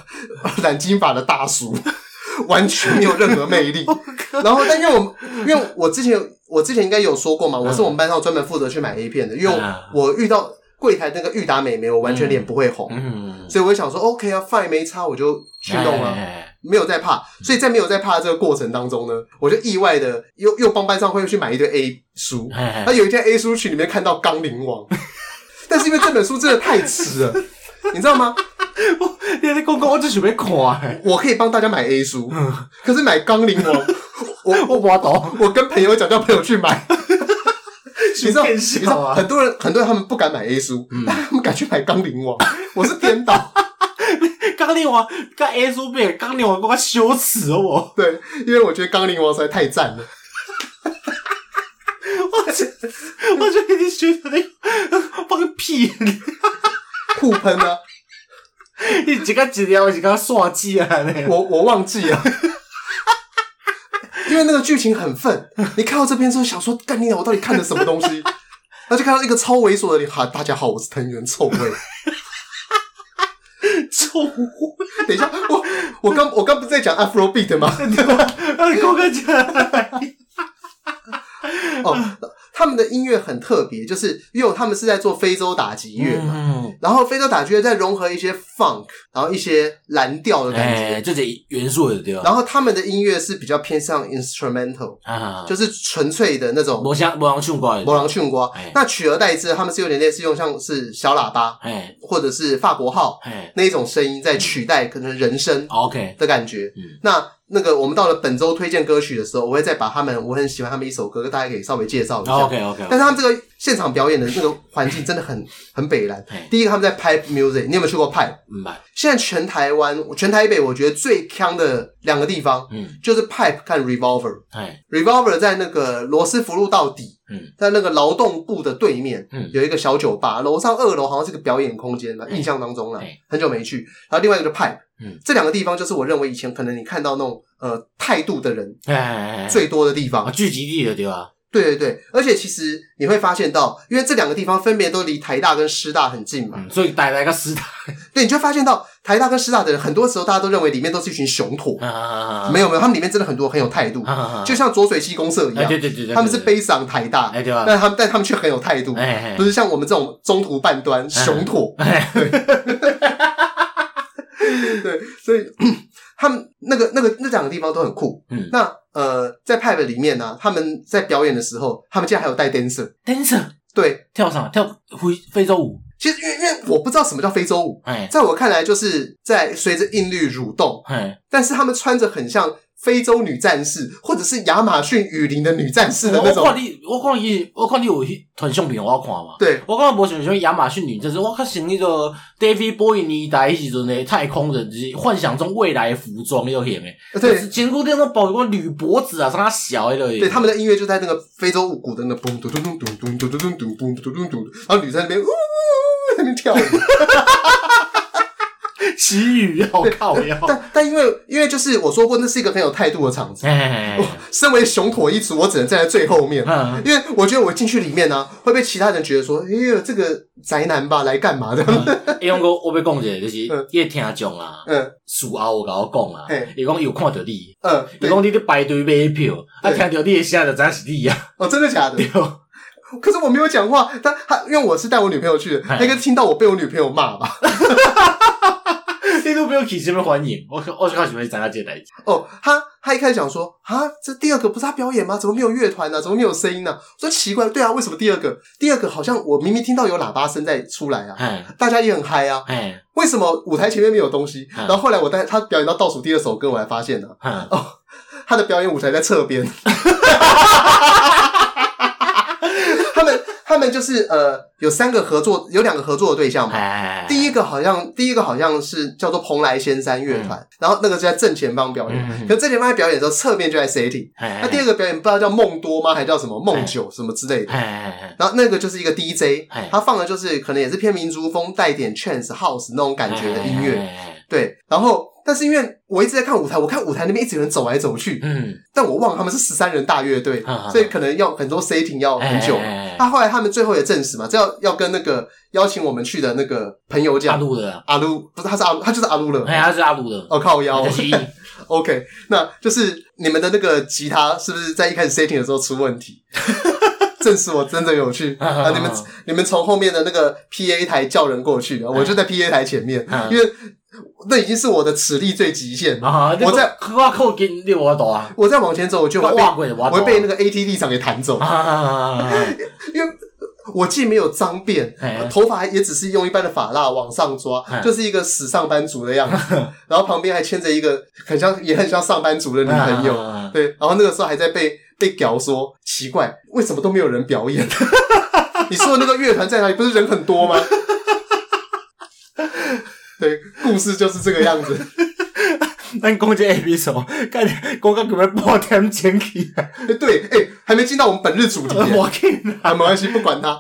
染金发的大叔，完全没有任何魅力。然后但因为我因为我之前我之前应该有说过嘛，我是我们班上专门负责去买 A 片的，因为我遇到。柜台那个裕达美眉，我完全脸不会红，嗯、所以我就想说，OK 啊，fine 没差，我就去弄啊，没有在怕。所以在没有在怕的这个过程当中呢，我就意外的又又帮班上会去买一堆 A 书。那有一天 A 书群里面看到《钢铃王》，但是因为这本书真的太迟了，你知道吗？我你在公公，我只准备看，我可以帮大家买 A 书，可是买《钢铃王》，我 我不懂，我跟朋友讲，叫朋友去买。你知道，你知道很多人，很多人他们不敢买 A 书，嗯、但他们敢去买《钢铃王》。我是颠倒，《钢铃王》跟 A 书比，《钢铃王》够羞耻哦！我对，因为我觉得《钢铃王》实在太赞了。我这，我觉得你学的放个屁！互喷啊！你几个几条？几个刷机啊？我我忘记了。因为那个剧情很愤，你看到这边之后想说，干你娘，我到底看的什么东西？然后就看到一个超猥琐的脸，哈，大家好，我是藤原臭味，臭味。等一下，我我刚我刚不是在讲 Afrobeat 吗？你给我讲。哦。他们的音乐很特别，就是因为他们是在做非洲打击乐嘛，嗯、然后非洲打击乐再融合一些 funk，然后一些蓝调的感觉，这些、欸、元素的对吧？然后他们的音乐是比较偏向 instrumental，、啊、就是纯粹的那种。没人没人唱歌，没人唱歌。那取而代之，他们是有点类似用像是小喇叭，欸、或者是法国号、欸、那一种声音在取代可能人声 OK 的感觉。嗯、那那个，我们到了本周推荐歌曲的时候，我会再把他们我很喜欢他们一首歌，大家可以稍微介绍一下。OK OK。但是他们这个现场表演的那个环境真的很 很北烂。第一个他们在 Pipe Music，你有没有去过 Pipe？嗯。现在全台湾、全台北，我觉得最锵的两个地方，嗯，就是 Pipe 看 Revolver。Revolver 在那个罗斯福路到底，嗯，在那个劳动部的对面，嗯，有一个小酒吧，楼上二楼好像是个表演空间嘛，印象当中了，很久没去。然后另外一个就 Pipe。嗯，这两个地方就是我认为以前可能你看到那种呃态度的人最多的地方，聚集地的地方。对对对，而且其实你会发现到，因为这两个地方分别都离台大跟师大很近嘛，嗯、所以带来个师大，对，你就发现到台大跟师大的人，很多时候大家都认为里面都是一群雄驼，啊、没有没有，他们里面真的很多很有态度，啊、就像浊水溪公社一样，哎、对对对对，他们是悲伤台大，哎、对吧？但他们但他们却很有态度，哎、不是像我们这种中途半端雄驼。哎。对，所以 他们那个、那个、那两个地方都很酷。嗯，那呃，在 Pipe 里面呢、啊，他们在表演的时候，他们竟然还有带 dancer，dancer，对，跳啥？跳非非洲舞。其实，因为因为我不知道什么叫非洲舞，哎，在我看来，就是在随着韵律蠕动，哎，但是他们穿着很像。非洲女战士，或者是亚马逊雨林的女战士的那种。我看你，我看你，我看你有一团相片，我要看嘛。对，我刚刚没想像亚马逊女战士，我看像那个 David Bowie 年代时阵的太空人，就是幻想中未来服装有显诶。对，前古那种包括铝脖子啊，啥小的。对，他们的音乐就在那个非洲鼓的那咚咚咚咚咚咚咚咚咚咚咚咚咚，然后女生在那边呜呜在那边跳舞。奇遇要靠要，但但因为因为就是我说过，那是一个很有态度的场子。我身为雄驼一族，我只能站在最后面，因为我觉得我进去里面呢，会被其他人觉得说：“哎呦，这个宅男吧，来干嘛？的？”伊讲过，我被讲者，就是伊听众啊，嗯，事后我甲我讲啊，伊讲有看到你，嗯，伊讲你咧排队买票，啊，听到你的声就知是你啊。哦，真的假的？可是我没有讲话，他他因为我是带我女朋友去的，他应该听到我被我女朋友骂吧。没有起这么欢迎，我我就开始会讲他这代哦，他他一开始讲说啊，这第二个不是他表演吗？怎么没有乐团呢？怎么没有声音呢？我说奇怪，对啊，为什么第二个？第二个好像我明明听到有喇叭声在出来啊，嗯大家也很嗨啊，嗯为什么舞台前面没有东西？嘿然后后来我带他表演到倒数第二首歌，我才发现呢，嘿哦，他的表演舞台在侧边。他们他们就是呃，有三个合作，有两个合作的对象嘛。第一个好像第一个好像是叫做蓬莱仙山乐团，然后那个是在正前方表演。可正前方在表演的时候，侧面就在 setting。那第二个表演不知道叫梦多吗，还叫什么梦九什么之类的。然后那个就是一个 DJ，他放的就是可能也是偏民族风，带点 trance house 那种感觉的音乐。对，然后。但是因为我一直在看舞台，我看舞台那边一直有人走来走去，嗯，但我忘了他们是十三人大乐队，嗯、所以可能要很多 setting 要很久。那、欸啊、后来他们最后也证实嘛，这要要跟那个邀请我们去的那个朋友讲，阿鲁的。阿鲁不是他是阿鲁，他就是阿鲁了，哎，他是阿鲁的，哦靠腰，OK，那就是你们的那个吉他是不是在一开始 setting 的时候出问题？证实我真的有去 啊！你们你们从后面的那个 PA 台叫人过去，我就在 PA 台前面，因为。那已经是我的齿力最极限。我在我扣给六万多啊！我再往前走，我就会被我会被那个 AT 立场给弹走。因为我既没有脏辫，头发也只是用一般的发蜡往上抓，就是一个死上班族的样子。然后旁边还牵着一个很像也很像上班族的女朋友。对，然后那个时候还在被被屌说奇怪，为什么都没有人表演？你说的那个乐团在哪里？不是人很多吗？对，故事就是这个样子。那攻击 A B 手，看公刚准备爆天前期。对，哎、欸，还没进到我们本日主题。我天，啊，没关系，不管他。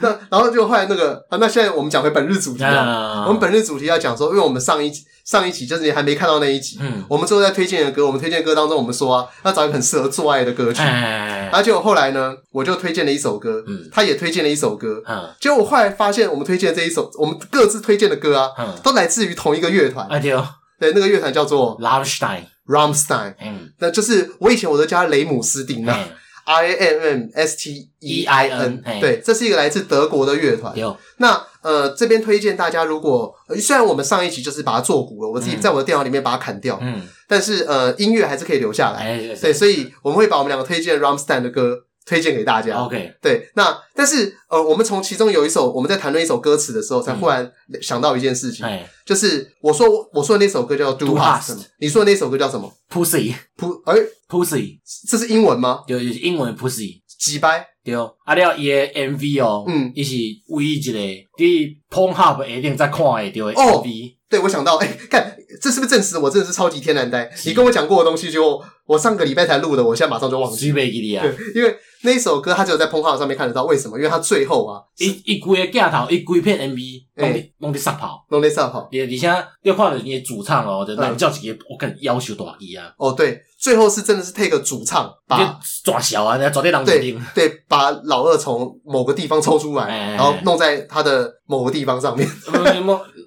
那然后就后来那个啊，那现在我们讲回本日主题啊。我们本日主题要讲说，因为我们上一集。上一集就是你还没看到那一集，嗯，我们最后在推荐的歌，我们推荐歌当中，我们说啊，要找一个很适合做爱的歌曲，然后结果后来呢，我就推荐了一首歌，嗯，他也推荐了一首歌，嗯，结果我后来发现，我们推荐的这一首，我们各自推荐的歌啊，嗯，都来自于同一个乐团，对，对，那个乐团叫做 Rammstein，Rammstein，嗯，那就是我以前我都叫雷姆斯丁啊。I M M S T E I N，对，这是一个来自德国的乐团。有。那呃，这边推荐大家，如果虽然我们上一集就是把它做古了，我自己在我的电脑里面把它砍掉，嗯，但是呃，音乐还是可以留下来。对，所以我们会把我们两个推荐 Rammstein 的歌推荐给大家。OK，对，那但是呃，我们从其中有一首我们在谈论一首歌词的时候，才忽然想到一件事情，就是我说我说的那首歌叫 Do Hast，你说的那首歌叫什么？Pussy，Pu 哎。Pussy，这是英文吗？对，就是英文 Pussy，几掰？对，啊，了伊的 MV 哦，嗯，伊是唯一一个伫 Pornhub 一定再看的对 MV。对，我想到，哎，看这是不是证实我真的是超级天然呆？你跟我讲过的东西，就我上个礼拜才录的，我现在马上就忘记。对，因为那一首歌，它只有在 Pornhub 上面看得到。为什么？因为它最后啊，一一规个镜头，一规片 MV，弄的弄得撒跑，弄得撒跑。而且要看的你主唱哦，就男叫几个，我跟要求多少亿啊？哦，对。最后是真的是 take 主唱把抓小啊，抓对狼对对，把老二从某个地方抽出来，然后弄在他的某个地方上面。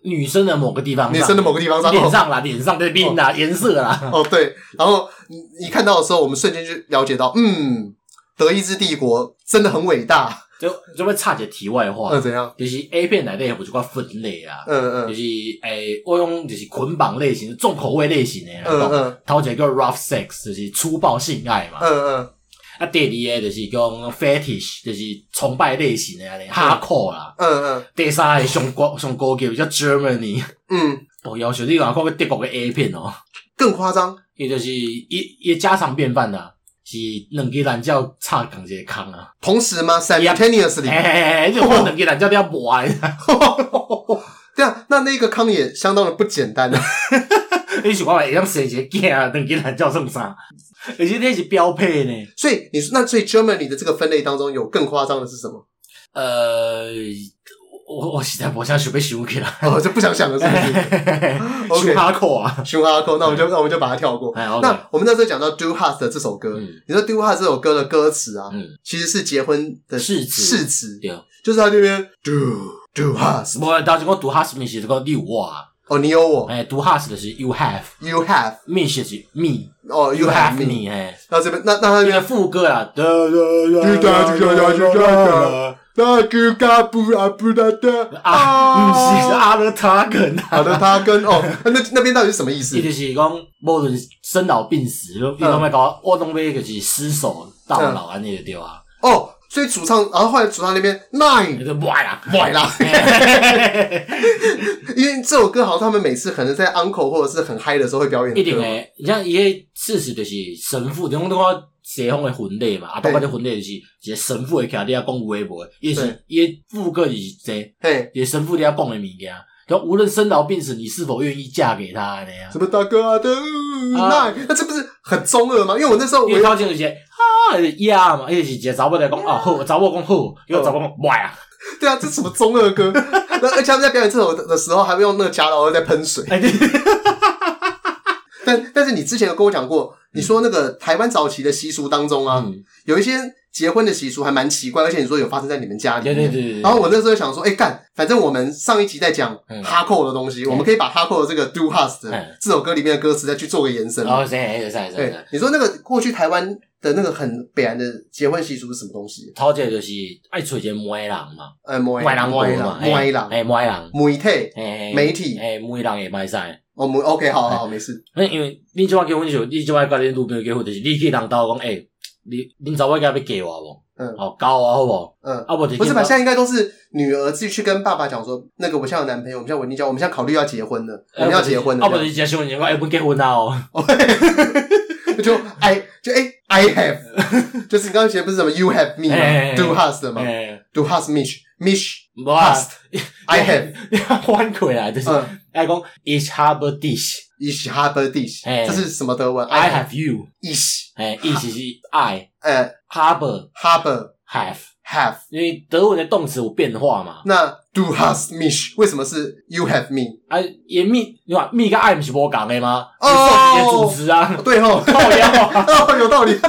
女生的某个地方，女生的某个地方上，脸上啦，脸上的病啦，颜色啦。哦，对，然后你看到的时候，我们瞬间就了解到，嗯，德意志帝国真的很伟大。就就会插一个题外话，嗯，怎样？就是 A 片内底有一寡分类啊，嗯嗯，就是诶，我用就是捆绑类型、重口味类型的，嗯嗯，头一个叫 rough sex，就是粗暴性爱嘛，嗯嗯，啊，第二个就是讲 fetish，就是崇拜类型的，hardcore 啦，嗯嗯，第三个上高上高级叫 Germany，嗯，哦，要求你话看个德国的 A 片哦，更夸张，也就是一一家常便饭的。是两个懒觉插同一个坑啊？同时吗？Simultaneously？嘿嘿嘿，就 两个懒觉都要磨。对啊，那那个坑也相当的不简单啊！你想讲会用谁个镜啊？两个懒觉这么啥？而且那是标配呢。所以你说，那所以 Germany 的这个分类当中有更夸张的是什么？呃。我我实在不想想被羞起来，哦，就不想想了，是不是？熊哈扣啊，熊哈扣，那我们就那我们就把它跳过。那我们那时候讲到 Do Hast 的这首歌，你说 Do Hast 这首歌的歌词啊，其实是结婚的誓词，誓词，就是他这边 Do Do Hast，我当时我 Do Hast 面是这个你有我啊，哦，你有我，哎，Do Hast 的是 You Have，You Have，面写是 Me，哦，You Have Me，哎，那这边那那他这边副歌啊，那个嘎布阿布达的啊，不是阿勒他根，阿勒他根哦，那那边到底是什么意思？伊就是讲无论生老病死，你拢要搞，我拢要就是失手到老安尼就对啊。哦，所以主唱，然后后来主唱那边 nine 就歪啦歪啦，因为这首歌好像他们每次可能在 uncle 或者是很嗨的时候会表演。一定诶，你像伊个事实就是神父，种种个。西方的婚礼嘛，啊，包括这婚礼就是一个神父会徛伫遐讲有诶无诶，伊是伊诶副歌就是这，嘿，一个神父伫遐讲诶物件，就无论生老病死，你是否愿意嫁给他安尼啊？什么大哥啊的，那那这不是很中二吗？因为我那时候我靠近有些啊，呀嘛，伊是一个查某在讲啊好，查某讲好，一个查某讲坏啊，对啊，这什么中二歌？而且他们在表演这首的时候，还会用那个夹老二在喷水。但但是你之前有跟我讲过。你说那个台湾早期的习俗当中啊，嗯、有一些结婚的习俗还蛮奇怪，而且你说有发生在你们家里面。对对对。然后我那时候想说，哎、欸、干，反正我们上一集在讲哈扣的东西，嗯、我们可以把哈扣的这个 Do Has 这首歌里面的歌词再去做个延伸。哦，对对对对。你说那个过去台湾的那个很北岸的结婚习俗是什么东西？头一个就是爱找一个媒人嘛，呃，媒人媒人嘛，媒人，哎，媒人，媒体，媒体，哎，媒人也卖晒。哦，OK，好好好，没事。因为你即摆结婚时候，你即摆甲恁女朋友结婚，就是你去人家讲，哎，你恁查某囝要给我不？嗯，好，高啊好不？嗯，啊不，不是吧？现在应该都是女儿自己去跟爸爸讲说，那个我现在有男朋友，我们现在稳定交，我们现在考虑要结婚了，我们要结婚了。啊不，你结婚你讲，哎，不结婚啊？哦，就 I 就哎，I have，就是你刚刚写不是什么 You have me，Do has 的吗？Do has me，me，has，I have，你 换过来就是。哎讲 Ich habe dich，Ich habe dich，这是什么德文？I have you，Ich，哎，Ich 是 I，呃，habe，habe，have，因为德文的动词有变化嘛。那 Du hast mich 为什么是 You have me？啊，也 me，你话 me 跟 I 不是无共的吗？哦，主词啊，对吼，靠腰啊，有道理。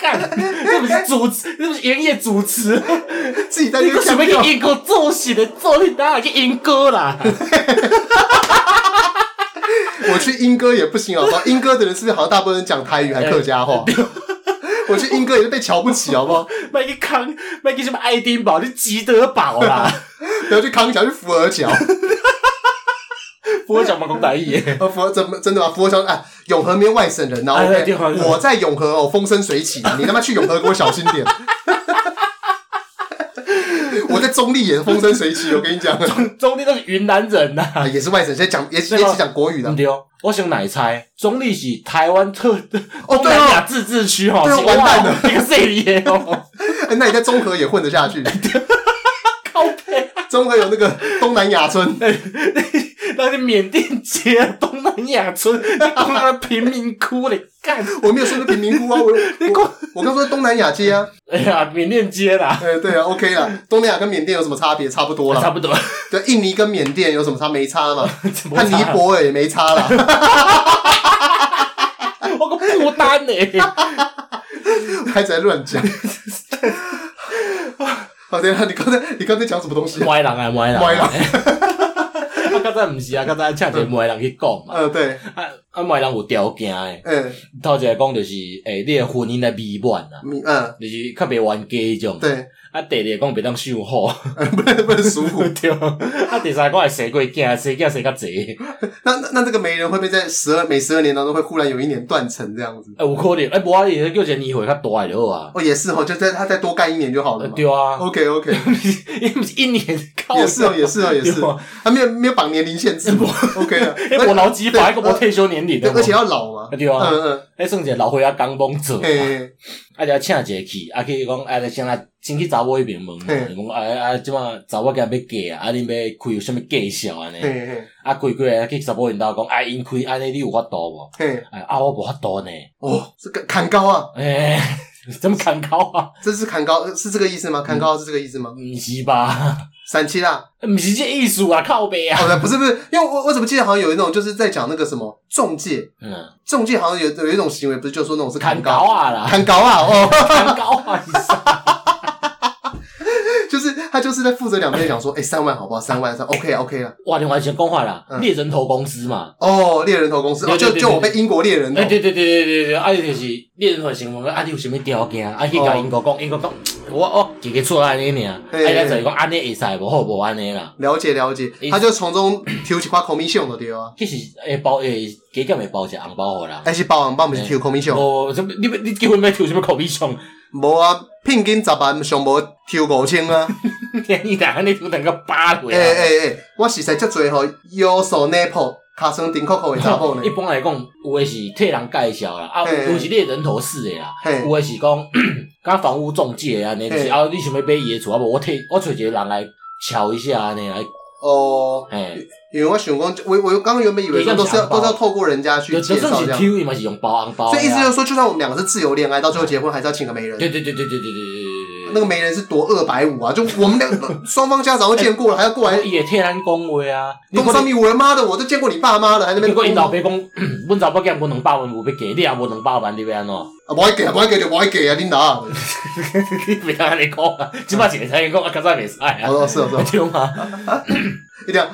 干，这不是主词，这不是营业主词，自己在那边什么英歌做戏的作品，哪去英歌啦？我去英歌也不行好不好？英歌的人是不是好像大部分人讲台语还客家话？我去英歌也是被瞧不起好不好？卖个康，卖个什么爱丁堡，你吉德堡啦？不要去康桥，去福尔桥。福尔桥嘛，讲台语耶？福尔真真的吗？福尔桥啊，永和没外省人然后我在永和哦，风生水起的，你他妈去永和给我小心点。我在中立也是风生水起，我跟你讲，中中立都是云南人呐、啊，也是外省，现在讲也也是讲国语的。对哦，我想哪一猜？中立是台湾特东南亚自治区哦，对，完蛋了，一个谁耶哦？那你在中和也混得下去？靠北，中和有那个东南亚村。那是缅甸街东南亚村，你讲那个贫民窟嘞？干，我没有说是贫民窟啊，我 我我刚说东南亚街啊。哎呀，缅甸街啦。哎，对啊，OK 啦。东南亚跟缅甸有什么差别？差不多啦。差不多。对，印尼跟缅甸有什么差？没差嘛。和尼泊尔也没差啦。我个不丹呢，还在乱讲。好的，你刚才你刚才讲什么东西？歪人啊，歪人。歪人。刚才不是啊，较早请一个媒人去讲嘛。嗯，对。啊啊，媒人有条件诶。嗯。头一个讲就是，诶，你诶婚姻诶美满啊。嗯。就是较袂冤家迄种。对。啊，第二个讲袂当守好，不能不能舒服。对。啊，第三个还生过囝，生囝生较济。那那那这个媒人会不会在十二每十二年当中会忽然有一年断层这样子？哎，我可能。诶，无啊，伊叫一个年会较大诶就好啊。哦，也是哦，就在他再多干一年就好了。对啊。OK OK。因为一年。也是哦，也是哦，也是。他没有没有绑年龄限制。OK 了。诶，我劳基法一个我退休年龄的。而且要老嘛。对啊。嗯嗯。诶，算一个老岁仔工帮做。嘿。啊，就请一个去，啊，去讲，啊，先来。先去查某迄边问，讲啊啊，即马查某囝要嫁啊，啊，恁要开有啥物介绍安尼？啊，过过来去查某因兜讲，啊，因开安尼，你有法度无？啊，我无法度呢。哦，这个砍高啊！诶，怎么砍高啊？这是砍高，是这个意思吗？砍高是这个意思吗？不是吧？三七啦，不是这艺术啊，靠北啊！不是不是，因为我我怎么记得好像有一种就是在讲那个什么中介，嗯，中介好像有有一种行为，不是就说那种是砍高啊啦，砍高啊，哦，砍高啊！就是他就是在负责两边讲说，哎，三万好不好？三万三，OK 啊，OK 了。哇，你完全公话了，猎人头公司嘛。哦，猎人头公司，哦，就就我被英国猎人。哎，对对对对对对，啊，就是猎人头新闻，啊，你有什么条件？啊，去甲英国讲，英国讲，我我给个错安尼尔，哎呀，就是讲安尼会使无好无安尼啦。了解了解，他就从中抽一块 commission 就对啊。其实诶包诶加减会包一个红包互人，还是包红包，不是抽 commission？无，你你结婚要抽什么 commission？无啊，聘金十万上无抽五千啊。你等下你抽等个八回啊？诶诶诶，我实在足侪吼，优秀 Nepal。卡上丁扣扣的查某呢？一般来讲，有诶是替人介绍啦，啊，有是你人头事诶啦，有诶是讲，甲房屋中介啊，你就是啊，你想要买伊诶厝，啊无我替我找一个人来瞧一下安尼来。哦，因为我想讲，我我刚刚原本以为说都是要都是要透过人家去介绍这样。嘛是用包红包。所以意思就是说，就算我们两个是自由恋爱，到最后结婚还是要请个媒人。对对对对对对对对。那个媒人是多二百五啊！就我们两个双方家长都见过了，还要过来 也替咱恭维啊！讲什么我的妈的，我都见过你爸妈了，还那边。过引导别讲，阮查某囝无两百万有要给，你也无两百万，你要安怎？啊，无爱给啊，无爱给就无爱给啊，恁哪？你别安尼讲啊，即摆钱才讲啊，较早袂使啊。哦，是是啊，对吗？一定要。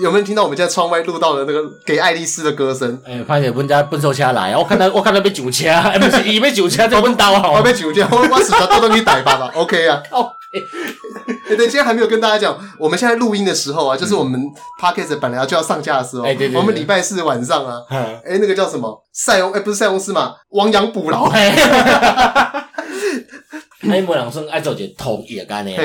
有没有听到我们在窗外录到的那个给爱丽丝的歌声？哎、欸，快点，阮家奔手车来，我看到我看到被酒车，哎、欸，不是，伊被酒车在阮兜啊，我被酒车，我我死了，都等你逮吧吧，OK 啊。哦，哎，对，今天还没有跟大家讲，我们现在录音的时候啊，就是我们 Podcast 本来要就要上架的时候，哎、欸，对，对对，我们礼拜四晚上啊，哎、欸，那个叫什么？塞翁，哎、欸，不是塞翁失马，亡羊补牢，哎，哎，无人算爱做一个统一干的。啊，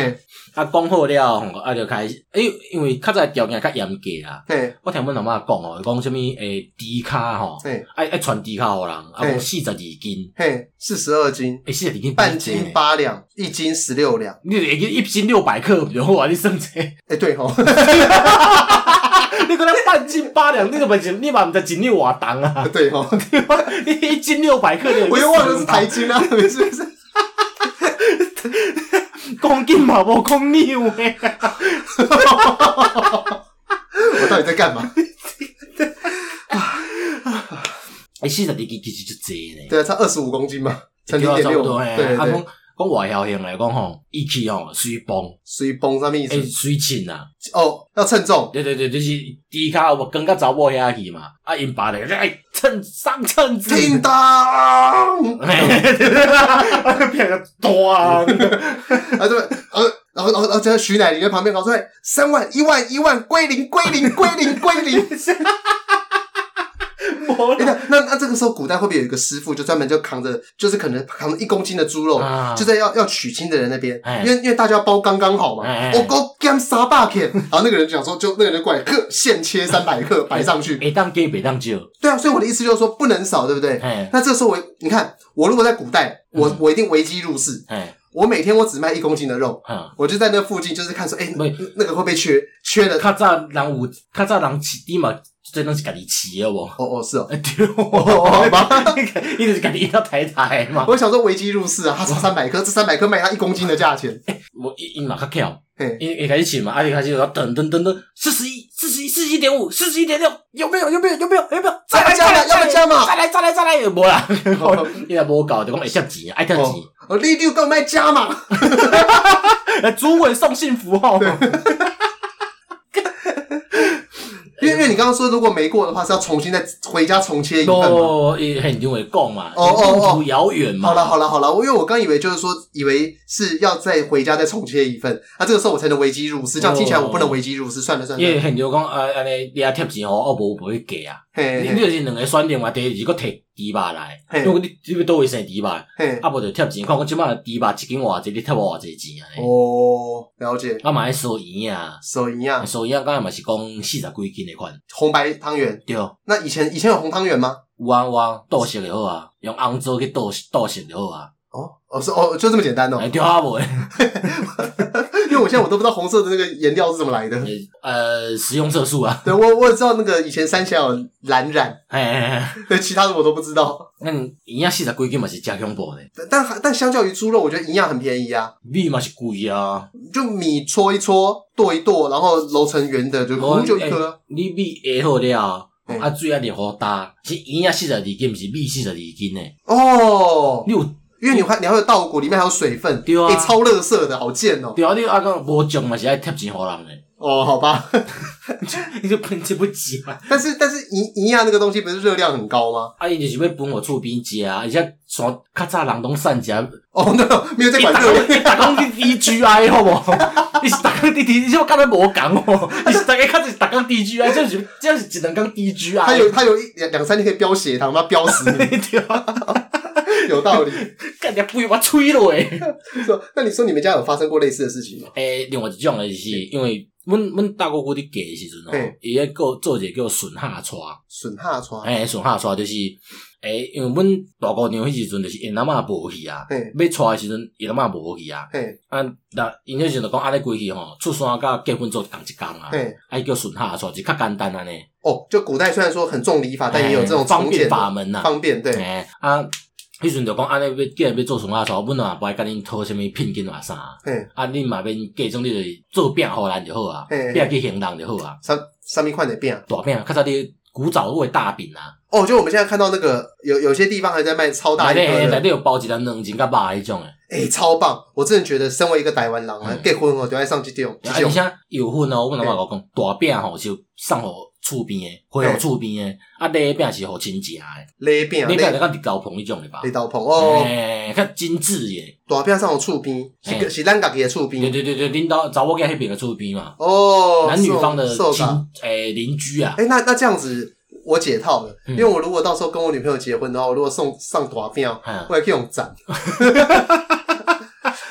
讲好了吼，啊，就开始，诶，因为较早条件较严格啊。嘿，我听阮阿妈讲哦，讲啥物诶，猪卡吼，嘿，爱爱传猪卡互人，啊，讲四十二斤，嘿，四十二斤，诶，四十二斤，半斤八两，一斤十六两，你一斤一斤六百克，然后啊，你算这，诶，对吼，你讲那半斤八两，你个本钱，你嘛毋知斤六瓦重啊？对吼，你 一斤六百克，我又忘了是台斤啊，没事没事。公斤嘛，无公牛诶！我到底在干嘛？哎，四十二斤其实就济呢。对啊，差二十五公斤嘛，差零点六。对对。讲外销型来讲吼，一起吼随崩，随磅啥意思？随称啊！哦，要称重。对对对，就是猪卡有无跟个查某遐去嘛？啊，因爸咧，哎，称上称子。叮当！变个大啊！对，呃，然后然后然后在徐乃麟在旁边搞出来，三万一万一万归零归零归零归零。欸、那那那这个时候，古代会不会有一个师傅，就专门就扛着，就是可能扛着一公斤的猪肉，啊、就在要要娶亲的人那边，因为因为大家包刚刚好嘛。我我干三百克，然后那个人讲说，就那个人就过来，克现切三百克摆上去。哎，当给，别当就。对啊，所以我的意思就是说，不能少，对不对？嘿那这时候我，你看，我如果在古代，我我一定危机入市。嘿我每天我只卖一公斤的肉，嘿我就在那附近，就是看说，哎、欸，那个会不会缺？缺的。较早人有，较早人起底嘛。这东西家己饲的无？哦哦是哦，对哦，妈，你就是家己一条太太嘛。我想说危机入市啊，他差三百克，这三百克卖他一公斤的价钱。我一一马较巧，一一开始起嘛，阿里开始就要等等等等，四十一，四十一，四十一点五，四十一点六，有没有？有没有？有没有？有没有？再来加嘛，要不要加嘛？再来，再来，再来，无啦，伊若无搞就讲会少钱，爱趁钱。哦，你六够卖加嘛？主委送幸福号。因为因为你刚刚说如果没过的话是要重新再回家重切一份嘛？哦，很久没过嘛，哦哦哦，途遥远嘛。好了好了好了，我因为我刚以为就是说，以为是要再回家再重切一份，那这个时候我才能危机入市。这样听起来我不能危机入市，算了算了。因为很久讲呃，安尼你要贴钱哦，我无不会给啊。你你就是两个选择嘛，第一个摕猪肉来，因为你你要倒位生猪肉，啊无就贴钱，看我即摆猪肉一斤偌济，你贴我偌济钱啊？哦，了解。啊嘛爱收银啊，收银啊，收银啊，刚才嘛是讲四十几斤的款，红白汤圆。对。那以前以前有红汤圆吗？有啊有啊，倒色就好啊，用红枣去倒倒色就好啊。哦哦是哦，就这么简单哦。对啊无。因为我现在我都不知道红色的那个颜料是怎么来的。呃，食用色素啊。对，我我也知道那个以前三峡有蓝染，哎哎哎，对，其他的我都不知道。那营养四十几斤嘛是加恐怖的。但但相较于猪肉，我觉得营养很便宜啊。米嘛是贵啊，就米搓一搓，剁一剁，然后揉成圆的，就红就一颗。你米下好了，啊水啊热好大，是营养四十二斤，不是米四十二斤呢。哦，你有。因为你还你还有稻谷里面还有水分，对啊，超垃圾的好贱哦。对啊，你阿个无种嘛是爱贴钱给人的。哦，好吧，你就喷这不急嘛？但是但是营营养那个东西不是热量很高吗？啊，伊就是要分我厝边食啊，而且啥较早人拢散食。哦，那没有在管热量，你打工滴 D G I 好不好？你是打工滴 D，你就刚才无讲哦。你是大概看着打工 D G I，这样子这样子只能讲 D G I。他有他有一两两三天可以飙血糖，他飙死你！有道理，干点不要我吹了诶。说，那你说你们家有发生过类似的事情吗？诶，另外一种诶是因为。阮阮大姑姑伫嫁诶时阵吼，伊咧个做一个叫顺下娶，顺下娶，诶，顺下娶就是诶，因为阮大姑娘迄时阵就是因阿嬷无去啊，要娶诶时阵因阿嬷无去啊，啊，那因迄时阵就讲安尼过去吼，出山甲结婚做同一工啊，啊，叫顺下娶，就较简单安尼。哦，就古代虽然说很重礼法，但也有这种方便法门呐，方便对，啊。迄阵就讲安尼要，既然要做顺下娶，阮嘛无爱甲恁讨啥物聘金偌啥，啊，恁嘛免嫁种，你就做饼互咱就好啊，饼去行人就好啊。啥啥物款的饼？大饼，较早啲古早味大饼啊。哦，就我们现在看到那个有有些地方还在卖超大一个的，内底有包一个两斤甲肉迄种诶。诶，超棒！我真的觉得身为一个台湾人啊，结婚哦就爱上这种。而且有婚哦，阮阿妈讲大饼吼就送互。厝边诶，会有厝边诶，啊，礼饼是好亲食诶，礼饼，礼饼就讲立交棚迄种诶吧，立交棚哦，诶，较精致诶，大饼上有厝边，是是咱家己诶厝边，对对对对，领导查某囝迄边诶厝边嘛，哦，男女方的亲诶邻居啊，诶，那那这样子我解套了，因为我如果到时候跟我女朋友结婚的话，我如果送上大饼，我也可以用斩。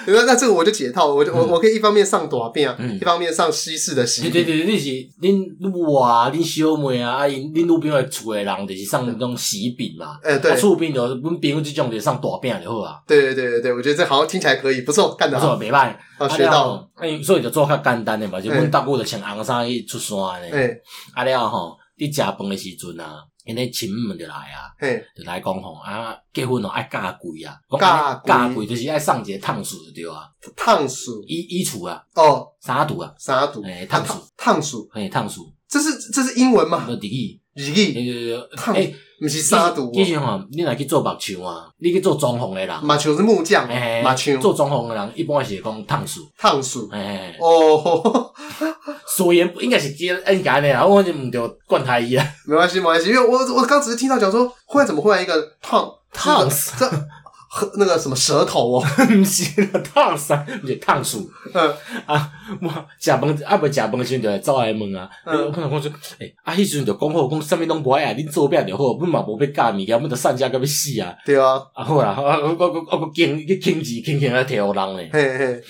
那那这个我就解套，我就我我可以一方面上大饼，一方面上西式的喜饼。对对对，你是恁母啊，恁小妹啊，啊，因恁女朋友厝的人就是上那种喜饼嘛。哎，对，厝边就阮朋友这种就上大饼就好啊。对对对对对，我觉得这好像听起来可以，不错，干得好，没坏。啊，学到。哎，所以就做较简单的嘛，就阮大姑就穿红衫去出山的。哎，啊了吼，你食饭的时阵啊。因为亲们们就来啊，就来讲吼啊，结婚哦爱嫁贵啊，嫁嫁贵就是爱送一个烫书对啊，烫书衣衣橱啊，哦，啥图啊，啥图，诶，烫书，烫书，诶，烫书，这是这是英文吗？日语，日语，烫，不是啥图。以前吼，你若去做木匠啊，你去做装潢的人，木匠是木匠，木匠做装潢的人，一般是讲烫书，烫书，诶，哦。所言应该是接恩感的，然后我就唔就灌他一啊，没关系，没关系，因为我我刚只是听到讲说，忽然怎么忽然一个烫烫死。这那个什么舌头哦，不是烫死，不是烫树，嗯。啊，我食饭啊不食饭时就来走来问啊，嗯。我可能讲说，诶，啊，迄时阵就讲好，讲啥物拢无爱啊，恁做饼就好，阮嘛无要教物件，阮就散家甲要死啊，对啊，啊好啦，我我我我我经去倾字倾倾来替互人咧，嘿嘿，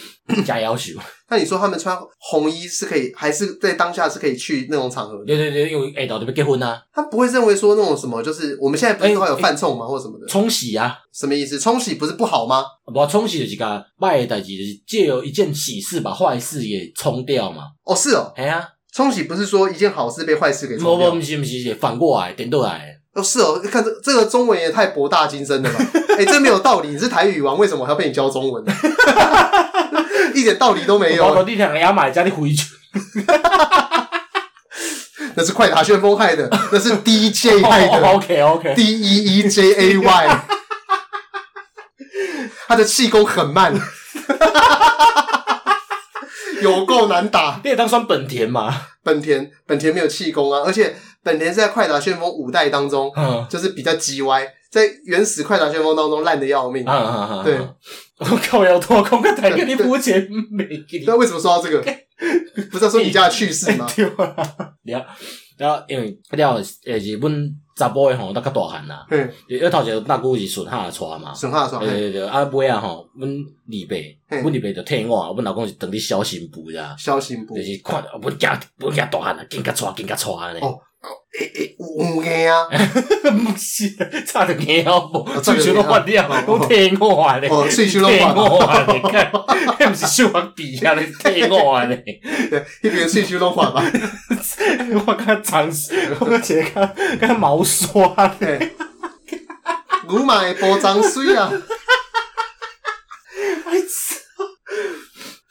加要求。那你说他们穿红衣是可以，还是在当下是可以去那种场合？对对对，因为哎，到底要结婚啊？他不会认为说那种什么，就是我们现在不是都还有犯冲吗，或者什么的？冲洗啊？什么意思？冲洗不是不好吗？不，冲洗就是个坏的代志，就是借由一件喜事把坏事也冲掉嘛。哦，是哦，哎呀，冲洗不是说一件好事被坏事给冲掉？不不，不是不是，反过来，颠倒来。哦，是哦，看这这个中文也太博大精深了吧？哎，这没有道理。你是台语王，为什么还要被你教中文呢？一点道理都没有。我你两个牙买加你回去，那是快打旋风害的，那是 DJ 害的。OK OK，D E E J A Y，他的气功很慢，有够难打。你也当算本田嘛？本田本田没有气功啊，而且本田是在快打旋风五代当中，嗯，就是比较鸡歪。在原始快打旋风当中烂的要命，啊啊啊！对，我靠，要脱空？个台跟你肤浅美。那为什么说到这个？不是要说你家的趣事吗？对啊，然后然后因为了呃日本查甫的吼都较大汉呐，嗯，一头一大姑是顺下娶嘛，顺下娶，对对对，啊尾啊吼，阮二伯，阮二伯就替我，阮老公是当你小新妇呀，小新妇。就是看，阮惊阮惊大汉啊，紧甲娶，紧甲娶安尼。诶诶，有硬啊！不是，差点硬好不？喙须拢发了，拢听我话咧。喙须拢发了，你看，迄毋是小学毕业咧，听我咧。对，迄边喙须拢发吧？我刚长，我直接看，看毛刷咧。牛嘛会保脏水啊！哎操！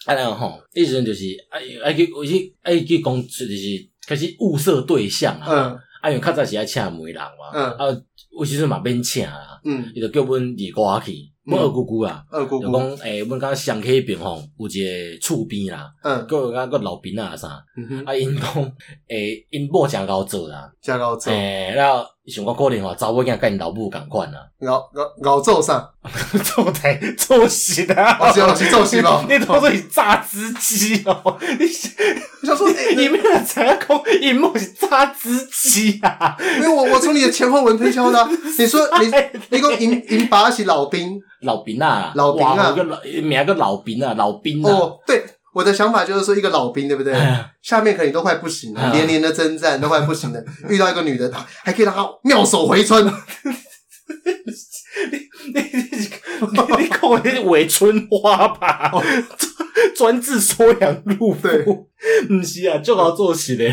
啊，然后吼，意思就是，哎，哎去，我去，哎去讲，就是。开始物色对象啊，嗯，啊，因为较早是爱请媒人嘛，嗯，啊，有时阵嘛免请啦，嗯，伊就叫阮二哥去。阮二姑姑啊，二姑姑。就讲诶，阮刚乡下边吼有一个厝边啦，嗯，个个个老兵啊啥，啊因讲诶，因某诚贤做啦，诚贤做，诶，然后想讲可能吼查某囝甲因老母共款啊，熬熬熬做啥？做台做戏啊，我是是做戏咯，你当做是榨汁机哦，你想说你们才讲因某是榨汁机啊？因为我我从你的前后文推敲的，你说你你讲银银爸是老兵。老兵啊，老兵啊，一个老名个老兵啊，老兵啊。哦，对，我的想法就是说，一个老兵，对不对？下面可能都快不行了，连年的征战都快不行了，遇到一个女的，打还可以让她妙手回春。你你你你搞的是伪春花吧？专治缩阳入腹，不是啊，就好做事的。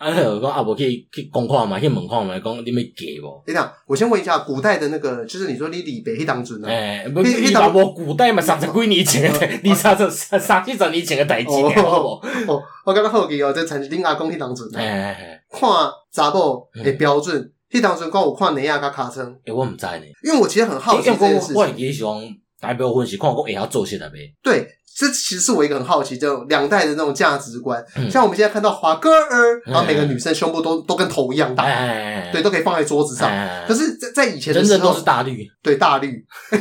啊，我讲啊，无去去讲看嘛，去问看嘛，讲你们给无？你讲，我先问一下，古代的那个，就是你说你李白迄当阵呢？哎，不，你老无古代嘛，三十几年前的，你三十三三几十年前的代志？哦，我感觉好奇哦，这才是恁阿公迄当阵。哎哎哎，看查某的标准，迄当阵讲有看内亚甲尻川。诶，我毋知呢，因为我其实很好奇这件事情。我也喜欢代表分析，看讲会晓做些啥呗？对。这其实是我一个很好奇，这种两代的那种价值观。嗯、像我们现在看到华歌儿，然后每个女生胸部都都跟头一样大，哎、对，都可以放在桌子上。哎、可是，在在以前的时候，人人都是大绿，对，大绿。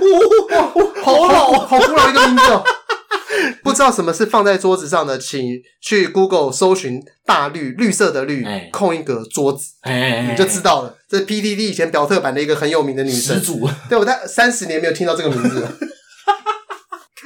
好老，好古老一个名字哦。不知道什么是放在桌子上的，请去 Google 搜寻“大绿”，绿色的绿，哎、空一格桌子，哎、你就知道了。这是 PDD 以前表特版的一个很有名的女生。对，我在三十年没有听到这个名字了。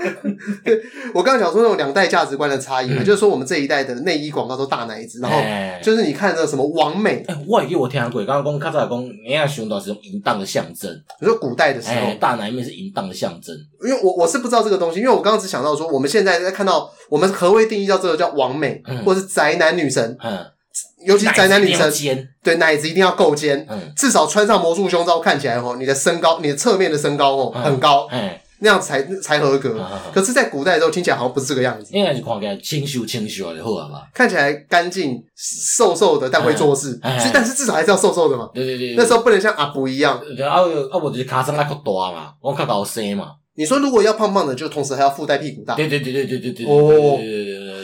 对，我刚刚讲说那种两代价值观的差异嘛，嗯、就是说我们这一代的内衣广告都大奶子，然后就是你看那个什么王美，哎、欸，我也给我听过，刚刚讲，刚才讲，人家熊岛是用淫荡的象征。你说古代的时候，欸、大奶面是淫荡的象征，因为我我是不知道这个东西，因为我刚刚只想到说，我们现在在看到我们何谓定义叫这个叫王美，嗯、或者是宅男女神，嗯，尤其宅男女神，对，奶子一定要够尖，嗯，至少穿上魔术胸罩看起来哦，你的身高，你的侧面的身高哦很高，嗯。嗯那样才才合格，可是，在古代的时候听起来好像不是这个样子。应该是看起来清秀清秀的，好吧？看起来干净、瘦瘦的，但会做事。所以，但是至少还是要瘦瘦的嘛。对对对。那时候不能像阿布一样。啊啊！我就是卡身还较大嘛，我较高身嘛。你说如果要胖胖的，就同时还要附带屁股大。对对对对对对对。哦。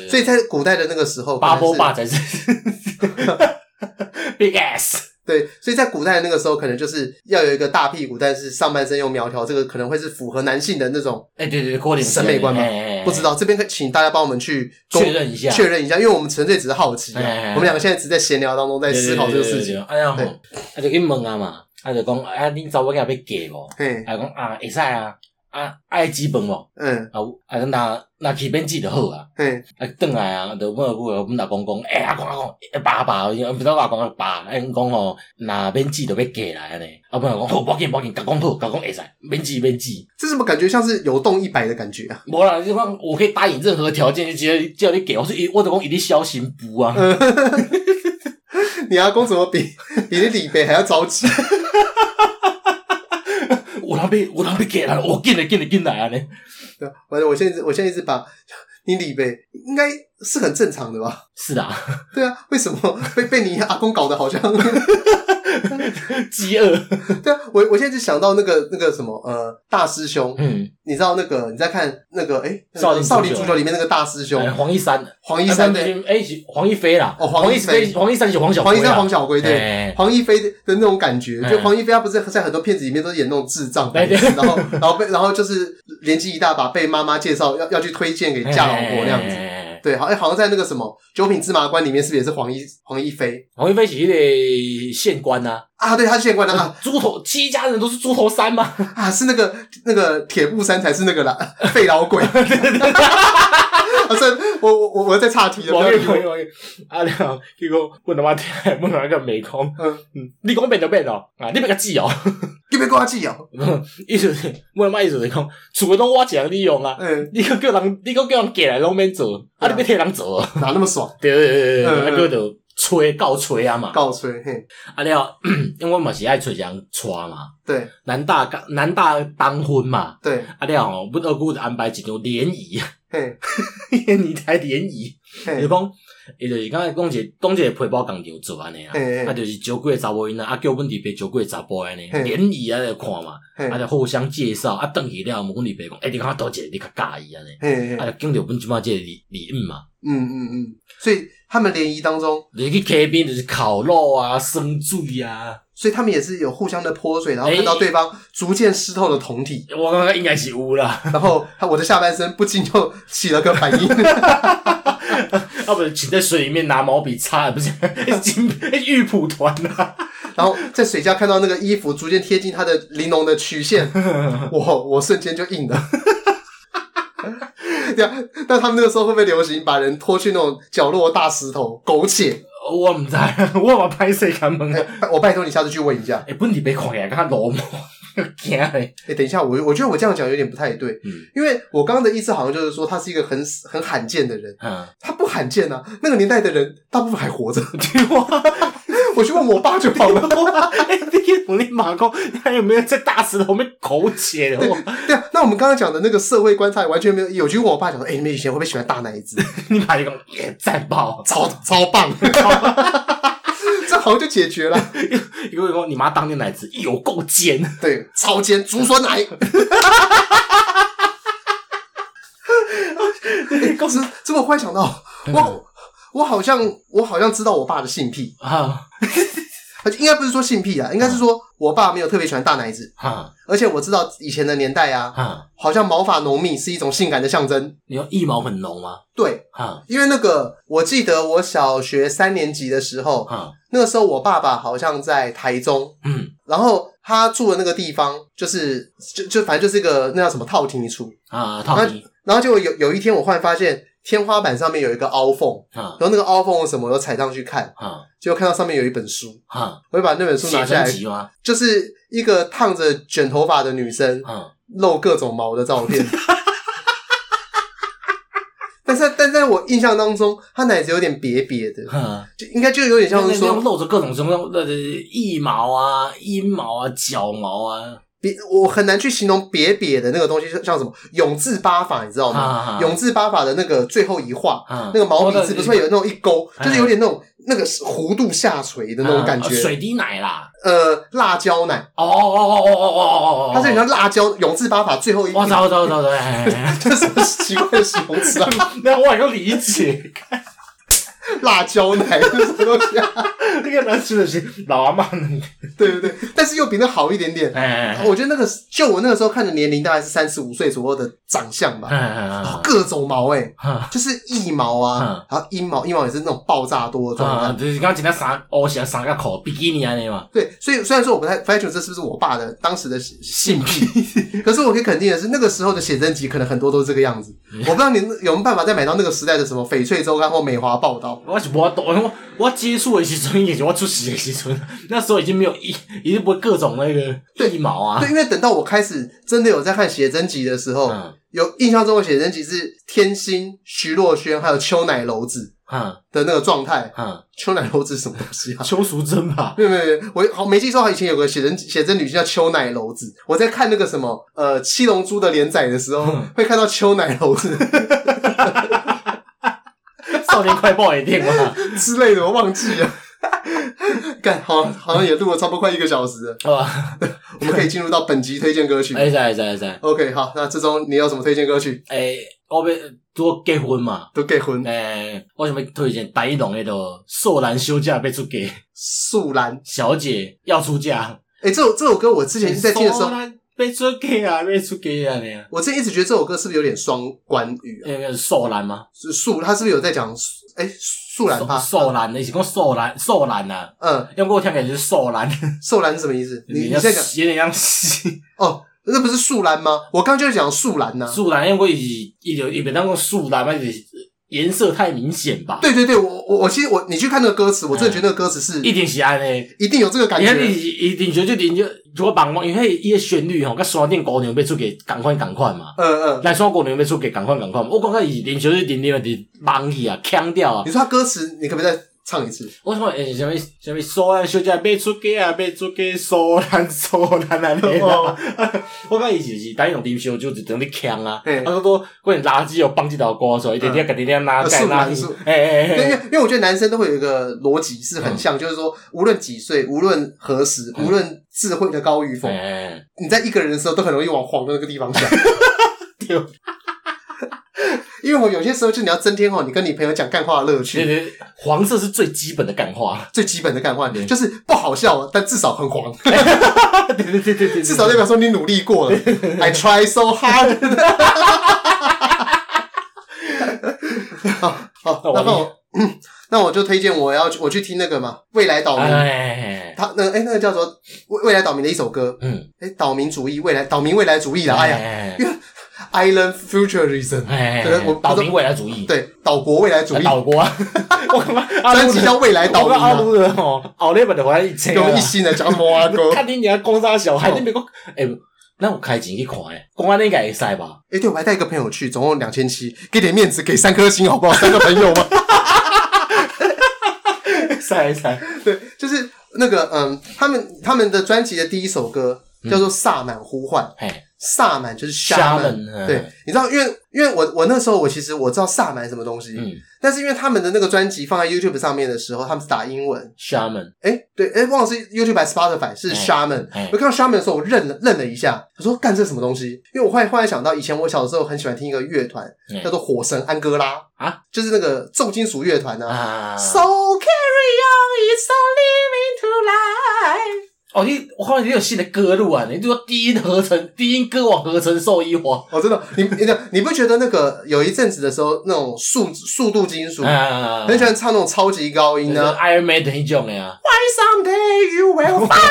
所以在古代的那个时候，八波霸才是 big ass。对，所以在古代的那个时候，可能就是要有一个大屁股，但是上半身又苗条，这个可能会是符合男性的那种，哎，对对对，审美观嘛。不知道这边可请大家帮我们去确认一下，确认一下，因为我们纯粹只是好奇，我们两个现在只在闲聊当中在思考这个事情。哎呀，他就去问啊嘛，他就讲，哎，你找我给他要给无？哎，讲啊，会使啊。啊，爱基本无？嗯，啊，啊，那那去边记就好啊。嗯，啊，转来啊，就问个阮老公讲，哎，阿公阿公，爸爸，不知道阿公阿爸，哎，讲吼，那边记就要过来安尼。啊，不然讲，好，报警报警，甲讲好，甲讲会使，免记免记。这怎么感觉？像是有动一百的感觉啊？无啦，就讲我可以答应任何条件，就直接叫你给我，说一，我就讲一定小心不啊。你阿公怎么比比你李白还要着急？我那边我那边给了，我进来进来进来啊！呢，对，反正我现在我现在一直把你李呗应该是很正常的吧？是的，对啊，为什么被被你阿公搞得好像？饥饿，对啊，我我现在就想到那个那个什么呃大师兄，嗯，你知道那个你在看那个哎少林少林足球里面那个大师兄黄一山，黄一山的哎黄一飞啦，哦黄一飞黄一山是黄小黄一山黄小龟对，黄一飞的那种感觉，就黄一飞他不是在很多片子里面都是演那种智障，然后然后被然后就是年纪一大把被妈妈介绍要要去推荐给嫁老婆那样子。对，好，哎，好像在那个什么《九品芝麻官》里面，是不是也是黄一黄一飞？黄一飞是那个县官呐。啊，对，他是县官啊。猪头七家人都是猪头山吗？啊，是那个那个铁布衫才是那个啦，废老鬼。对对对。啊，是，我我我在岔题了。王爷王爷王爷，啊，你好，结果问他妈听，问他个美工，嗯嗯，你讲变就变哦，啊，你别个记哦，你别跟我记哦。意思是问他妈意思是讲，厝个拢我讲你用啊，嗯，你个叫人，你个叫人过来拢免做，啊，你别替人做，哪那么爽？对对对对，那个就吹告吹啊嘛，告吹嘿。啊，你好，因为我嘛是爱吹这样吹嘛，对，男大刚男大当婚嘛，对，啊，你好，阮二姑就安排一场联谊。嘿，你台联谊，你讲伊就是刚才讲一个讲一个皮包工厂做安尼啊，啊就是招几个查某囡仔，啊叫阮弟爸招几个查甫安尼，联谊啊来看嘛，啊就互相介绍，啊等去了，问阮弟爸讲，诶你看倒一个你较介意安尼，啊就拣着阮即摆即个礼礼物嘛，嗯嗯嗯，所以他们联谊当中，你去溪边就是烤肉啊、生水啊，所以他们也是有互相的泼水，然后看到对方逐渐湿透的酮体，我刚刚应该起污了，然后他我的下半身不禁就起了个反应。要 不请在水里面拿毛笔擦，不是 金玉蒲团呐。然后在水下看到那个衣服逐渐贴近他的玲珑的曲线，我我瞬间就硬了。对啊，那他们那个时候会不会流行把人拖去那种角落大石头苟且？我唔知，我话拍摄开门啊。我拜托你下次去问一下。哎，本地被看呀，看罗某。惊哎！哎，等一下，我我觉得我这样讲有点不太对，嗯，因为我刚刚的意思好像就是说他是一个很很罕见的人，嗯，他不罕见啊，那个年代的人大部分还活着，对吗？我去问我爸就好了。哎，你我你马公，你还有没有在大石头里面苟且的？对对啊，那我们刚刚讲的那个社会观察完全没有，有去问我爸讲说，哎，你们以前会不会喜欢大奶子？你爸一个也赞爆，超超棒。好像就解决了，因为说你妈当年奶子有够尖，对，超尖竹笋奶。公司这么快想到，我我好像我好像知道我爸的性癖。啊。应该不是说性癖啊，应该是说我爸没有特别喜欢大奶子，啊，而且我知道以前的年代啊，哈，好像毛发浓密是一种性感的象征。你要一毛很浓吗？对，啊，因为那个我记得我小学三年级的时候，啊，那个时候我爸爸好像在台中，嗯，然后他住的那个地方就是就就反正就是一个那叫什么套厅处。啊，套厅，然后就有有一天我忽然发现。天花板上面有一个凹缝，然后那个凹缝什么，我踩上去看，就看到上面有一本书，我就把那本书拿下来，就是一个烫着卷头发的女生，露各种毛的照片。但是，但在我印象当中，她奶子有点瘪瘪的，就应该就有点像是说露着各种什么的腋毛啊、阴毛啊、脚毛啊。别，我很难去形容瘪瘪的那个东西，像什么永字八法，你知道吗？永字八法的那个最后一画，那个毛笔字不是会有那种一勾，就是有点那种那个弧度下垂的那种感觉。水滴奶啦，呃，辣椒奶。哦哦哦哦哦哦哦，它是很像辣椒永字八法最后一。我操我操我操！这什么奇怪的形容词啊？那我还要理解。辣椒奶是什么东西啊？那个难吃的是老阿妈那个，对对对，但是又比那好一点点。我觉得那个就我那个时候看的年龄大概是三十五岁左右的长相吧。各种毛哎，就是腋毛啊，然后阴毛，阴毛也是那种爆炸多的状态。就是刚刚讲那三，哦，写三个口比基尼啊那嘛。对，所以虽然说我不太不太清楚这是不是我爸的当时的性癖，可是我可以肯定的是，那个时候的写真集可能很多都是这个样子。我不知道你有没有办法再买到那个时代的什么翡翠周刊或美华报道。我是无懂，我我接触的时阵，也是我出世的时阵，那时候已经没有一，已经不会各种那个对毛啊。对，因为等到我开始真的有在看写真集的时候，嗯、有印象中的写真集是天心、徐若瑄还有秋乃楼子的那个状态。嗯，秋乃楼子什么东西啊？邱淑贞吧？没有没有没有，我好没记错，以前有个写真写真女星叫秋乃楼子。我在看那个什么呃七龙珠的连载的时候，嗯、会看到秋乃楼子。少年快报也电话之类的，我忘记了。干，好，好像也录了差不多快一个小时了。好吧，我们可以进入到本集推荐歌曲。哎，在在在。OK，好，那这周你有什么推荐歌曲？哎，我们都结婚嘛，都结婚。哎，我想要推荐白一龙那个素兰休假被出给，素兰小姐要出嫁。哎，这首这首歌我之前在听的时候。被出给啊，被出给啊，你啊！我之前一直觉得这首歌是不是有点双关语啊？那个素兰吗？是素，他是不是有在讲？哎，素兰吧？素兰，你是讲素兰？素兰呐？嗯，因为我听起来就是素兰。素兰是什么意思？你你在讲有点像西哦，那不是树兰吗？我刚就是讲树兰呐。树兰，因为我一一直一边当讲树兰嘛，就是颜色太明显吧？对对对，我我我其实我你去看那个歌词，我真的觉得那个歌词是一定喜爱呢，一定有这个感觉，你看你一定就就你就。如果绑因为伊个旋律吼，跟山顶姑娘要出给赶快赶快嘛。嗯嗯，来山姑娘要出嫁，共款共款。我感觉伊连续是点点的忙去啊，腔调啊。你说他歌词，你可不可以再唱一次。为什么？诶，什么什么？说啊，小姐别出价啊，别出价，说难说难难的。我讲伊是是单用点小就就等于强啊。他说说，关键垃圾又放几道歌出来，一点点，一点点拉盖拉。诶诶诶，因为因为我觉得男生都会有一个逻辑是很像，就是说，无论几岁，无论何时，无论智慧的高与否，你在一个人的时候，都很容易往黄的那个地方想。因为我有些时候就你要增添哦，你跟你朋友讲干话的乐趣。对对，黄色是最基本的干话，最基本的干话，就是不好笑，但至少很黄。对对对对对，至少代表说你努力过了。I try so hard。好，好，那我，那我就推荐我要我去听那个嘛，未来岛民。他那哎，那个叫做未未来岛民的一首歌。嗯，哎，岛民主义，未来岛民未来主义的，哎呀。Island Futurism，对，我岛民未来主义，对，岛国未来主义，岛国。啊，我他妈专辑叫未来岛民啊，阿鲁的哦，奥利本的话一切，用一心的讲什么啊哥？看你家公杀小孩，你别讲，哎，那我开钱去看诶，公安那应该会塞吧？哎，对，我还带一个朋友去，总共两千七，给点面子，给三颗星好不好？三个朋友嘛，塞一塞，对，就是那个嗯，他们他们的专辑的第一首歌叫做《萨满呼唤》。萨满就是 shaman，对，你知道，因为因为我我那时候我其实我知道萨满什么东西，嗯，但是因为他们的那个专辑放在 YouTube 上面的时候，他们是打英文。shaman，哎，对，哎，忘了是 YouTube 还是 Spotify 是 shaman，我看到 shaman 的时候，我愣了愣了一下，我说干这什么东西？因为我后来忽然想到，以前我小时候很喜欢听一个乐团，叫做火神安哥拉。啊，就是那个重金属乐团呢，So carry on, it's a living to life。哦，你我后面也有新的歌路啊！你就说低音合成，低音歌王合成受益化。哦，真的，你你你不觉得那个有一阵子的时候，那种速速度金属，很喜欢唱那种超级高音呢？Iron Maiden 一种的呀。Why someday you will find？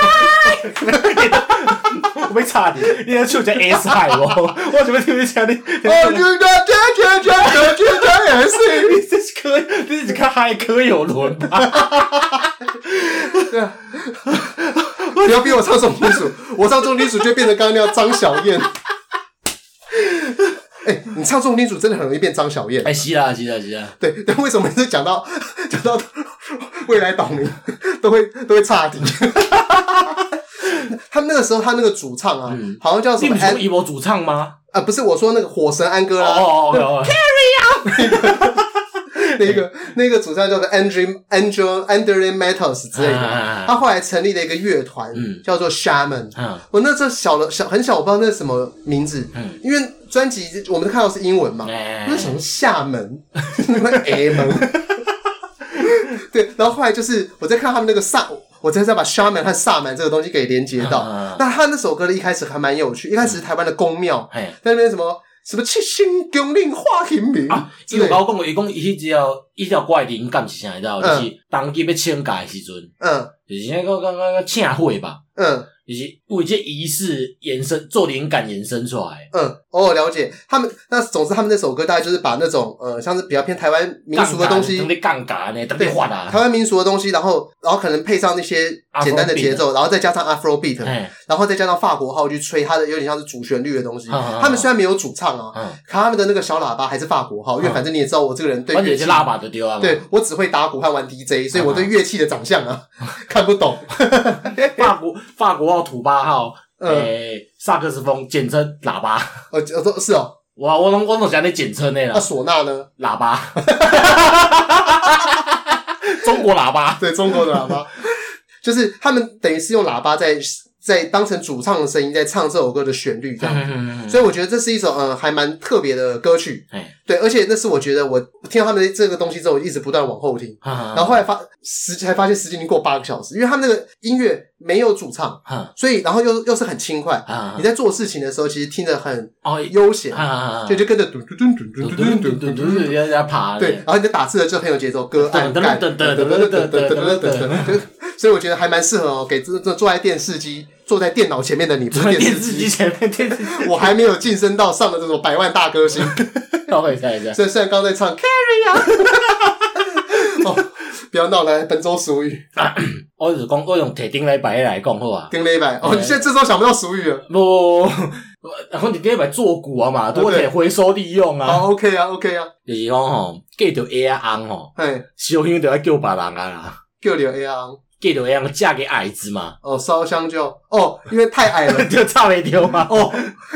我没插你，你要唱只 S 海哦！我怎么听不见你？哦，你的天天天天天天也是，你这是可以，你只看嗨歌有轮吧？对啊。不要逼我唱重金属，我唱重金属就变成刚刚那样张小燕。哎、欸，你唱重金属真的很容易变张小燕。哎、欸，是啦，是啦，是啦。对，但为什么每次讲到讲到未来岛民都会都会岔题？他那个时候，他那个主唱啊，嗯、好像叫什么？是一波主唱吗？啊、呃，不是，我说那个火神安哥拉。哦哦哦，Carry on。那个那个主唱叫做 Andrew Andrew Andrew Matos 之类的，他后来成立了一个乐团，叫做 Shaman。我那时候小了小很小，我不知道那是什么名字，因为专辑我们都看到是英文嘛，那什么厦门，什么 A 门，对，然后后来就是我在看他们那个萨，我才在把 Shaman 和萨满这个东西给连接到。那他那首歌的一开始还蛮有趣，一开始是台湾的宫庙在那边什么。什么七星降临花形明啊？伊有甲我讲过，伊讲伊迄条伊条怪灵感是啥？你知道？就是当机要请假诶时阵，嗯，就是那个刚刚个请会吧，嗯。以及为这仪式延伸做灵感延伸出来，嗯，哦，了解。他们。那总之，他们那首歌大概就是把那种呃，像是比较偏台湾民俗的东西，特别杠杆呢，特别换啊，台湾民俗的东西，然后然后可能配上那些简单的节奏，然后再加上 Afro beat，然后再加上法国号去吹它的有点像是主旋律的东西。他们虽然没有主唱啊，可他们的那个小喇叭还是法国号，因为反正你也知道我这个人对乐器喇叭都丢啊，对我只会打鼓和玩 DJ，所以我对乐器的长相啊 看不懂。法国法国号土八号。诶，萨克斯风简称喇叭。呃，呃，是哦。我我拢我拢讲你简称的啦。那唢呐呢？喇叭。中国喇叭。对，中国的喇叭，就是他们等于是用喇叭在。在当成主唱的声音在唱这首歌的旋律这样。子，所以我觉得这是一首嗯还蛮特别的歌曲。对，而且那是我觉得我听到他们的这个东西之后，一直不断往后听，然后后来发时才发现时间已经过八个小时，因为他们那个音乐没有主唱，所以然后又又是很轻快，你在做事情的时候其实听着很悠闲，就就跟着嘟嘟嘟嘟嘟嘟嘟嘟嘟在在爬，对，然后你在打字的时候很有节奏，歌按感，所以我觉得还蛮适合哦，给这这坐在电视机。坐在电脑前面的你，不是电视机前面，电视机，我还没有晋升到上的这种百万大歌星。稍微看一下，所以虽然刚在唱 Carry on，哦，不要闹，来本周俗语。我是讲我用铁钉来摆来讲好啊，钉来摆。哦，你现在这时候想不到俗语了。不，然后你第一摆做股啊嘛，都可以回收利用啊。好，OK 啊，OK 啊。就是讲吼，嫁着 A 啊翁吼，嘿，烧香就要叫别人啊啦，叫着 A 啊翁，嫁给矮子嘛。哦，烧香就哦，因为太矮了 就差没丢嘛。哦，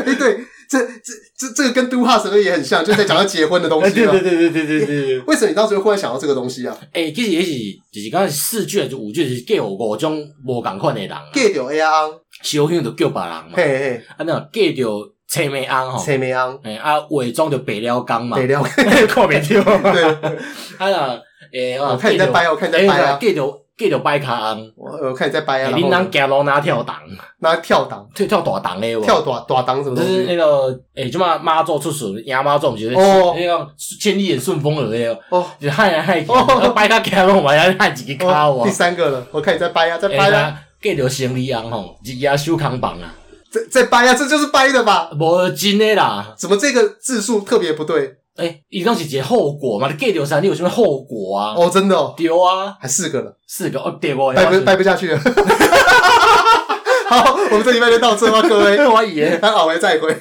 诶对。这这这这个跟都哈什么也很像，就在讲到结婚的东西。对对对对对对对。为什么你当时会忽然想到这个东西啊？哎，其实也是就是刚才四句还是五句是嫁五种无共款的人。嫁着 A 啊，烧香就叫别人嘛。嘿嘿。啊，那嫁着青梅翁吼。青梅翁。哎啊，伪装就白了工嘛。白了工。看没丢。对。啊那诶，我看你在掰，我看你在掰啊。嫁着。继续摆卡翁，我我看你在掰啊。你能行路哪跳档？哪跳档？跳跳大档嘞？跳大大档什么？就是那个诶，什么妈祖出世，爷妈祖不是？哦，那个千里眼顺风耳嘞？哦，就喊来喊去，摆卡行路嘛，要喊几个卡哇？第三个了，我看你在掰啊，在掰啊。继续行李昂吼，一夜收扛棒啊！在在掰啊，这就是掰的吧？无真的啦，怎么这个字数特别不对？诶，伊讲是一个后果嘛？你 get 掉啥？你有什么后果啊？哦，真的哦，丢啊，还四个了，四个哦，对我？掰不掰不下去了。好，我们这礼拜就到这吧，各位。我以为，咱后回再会。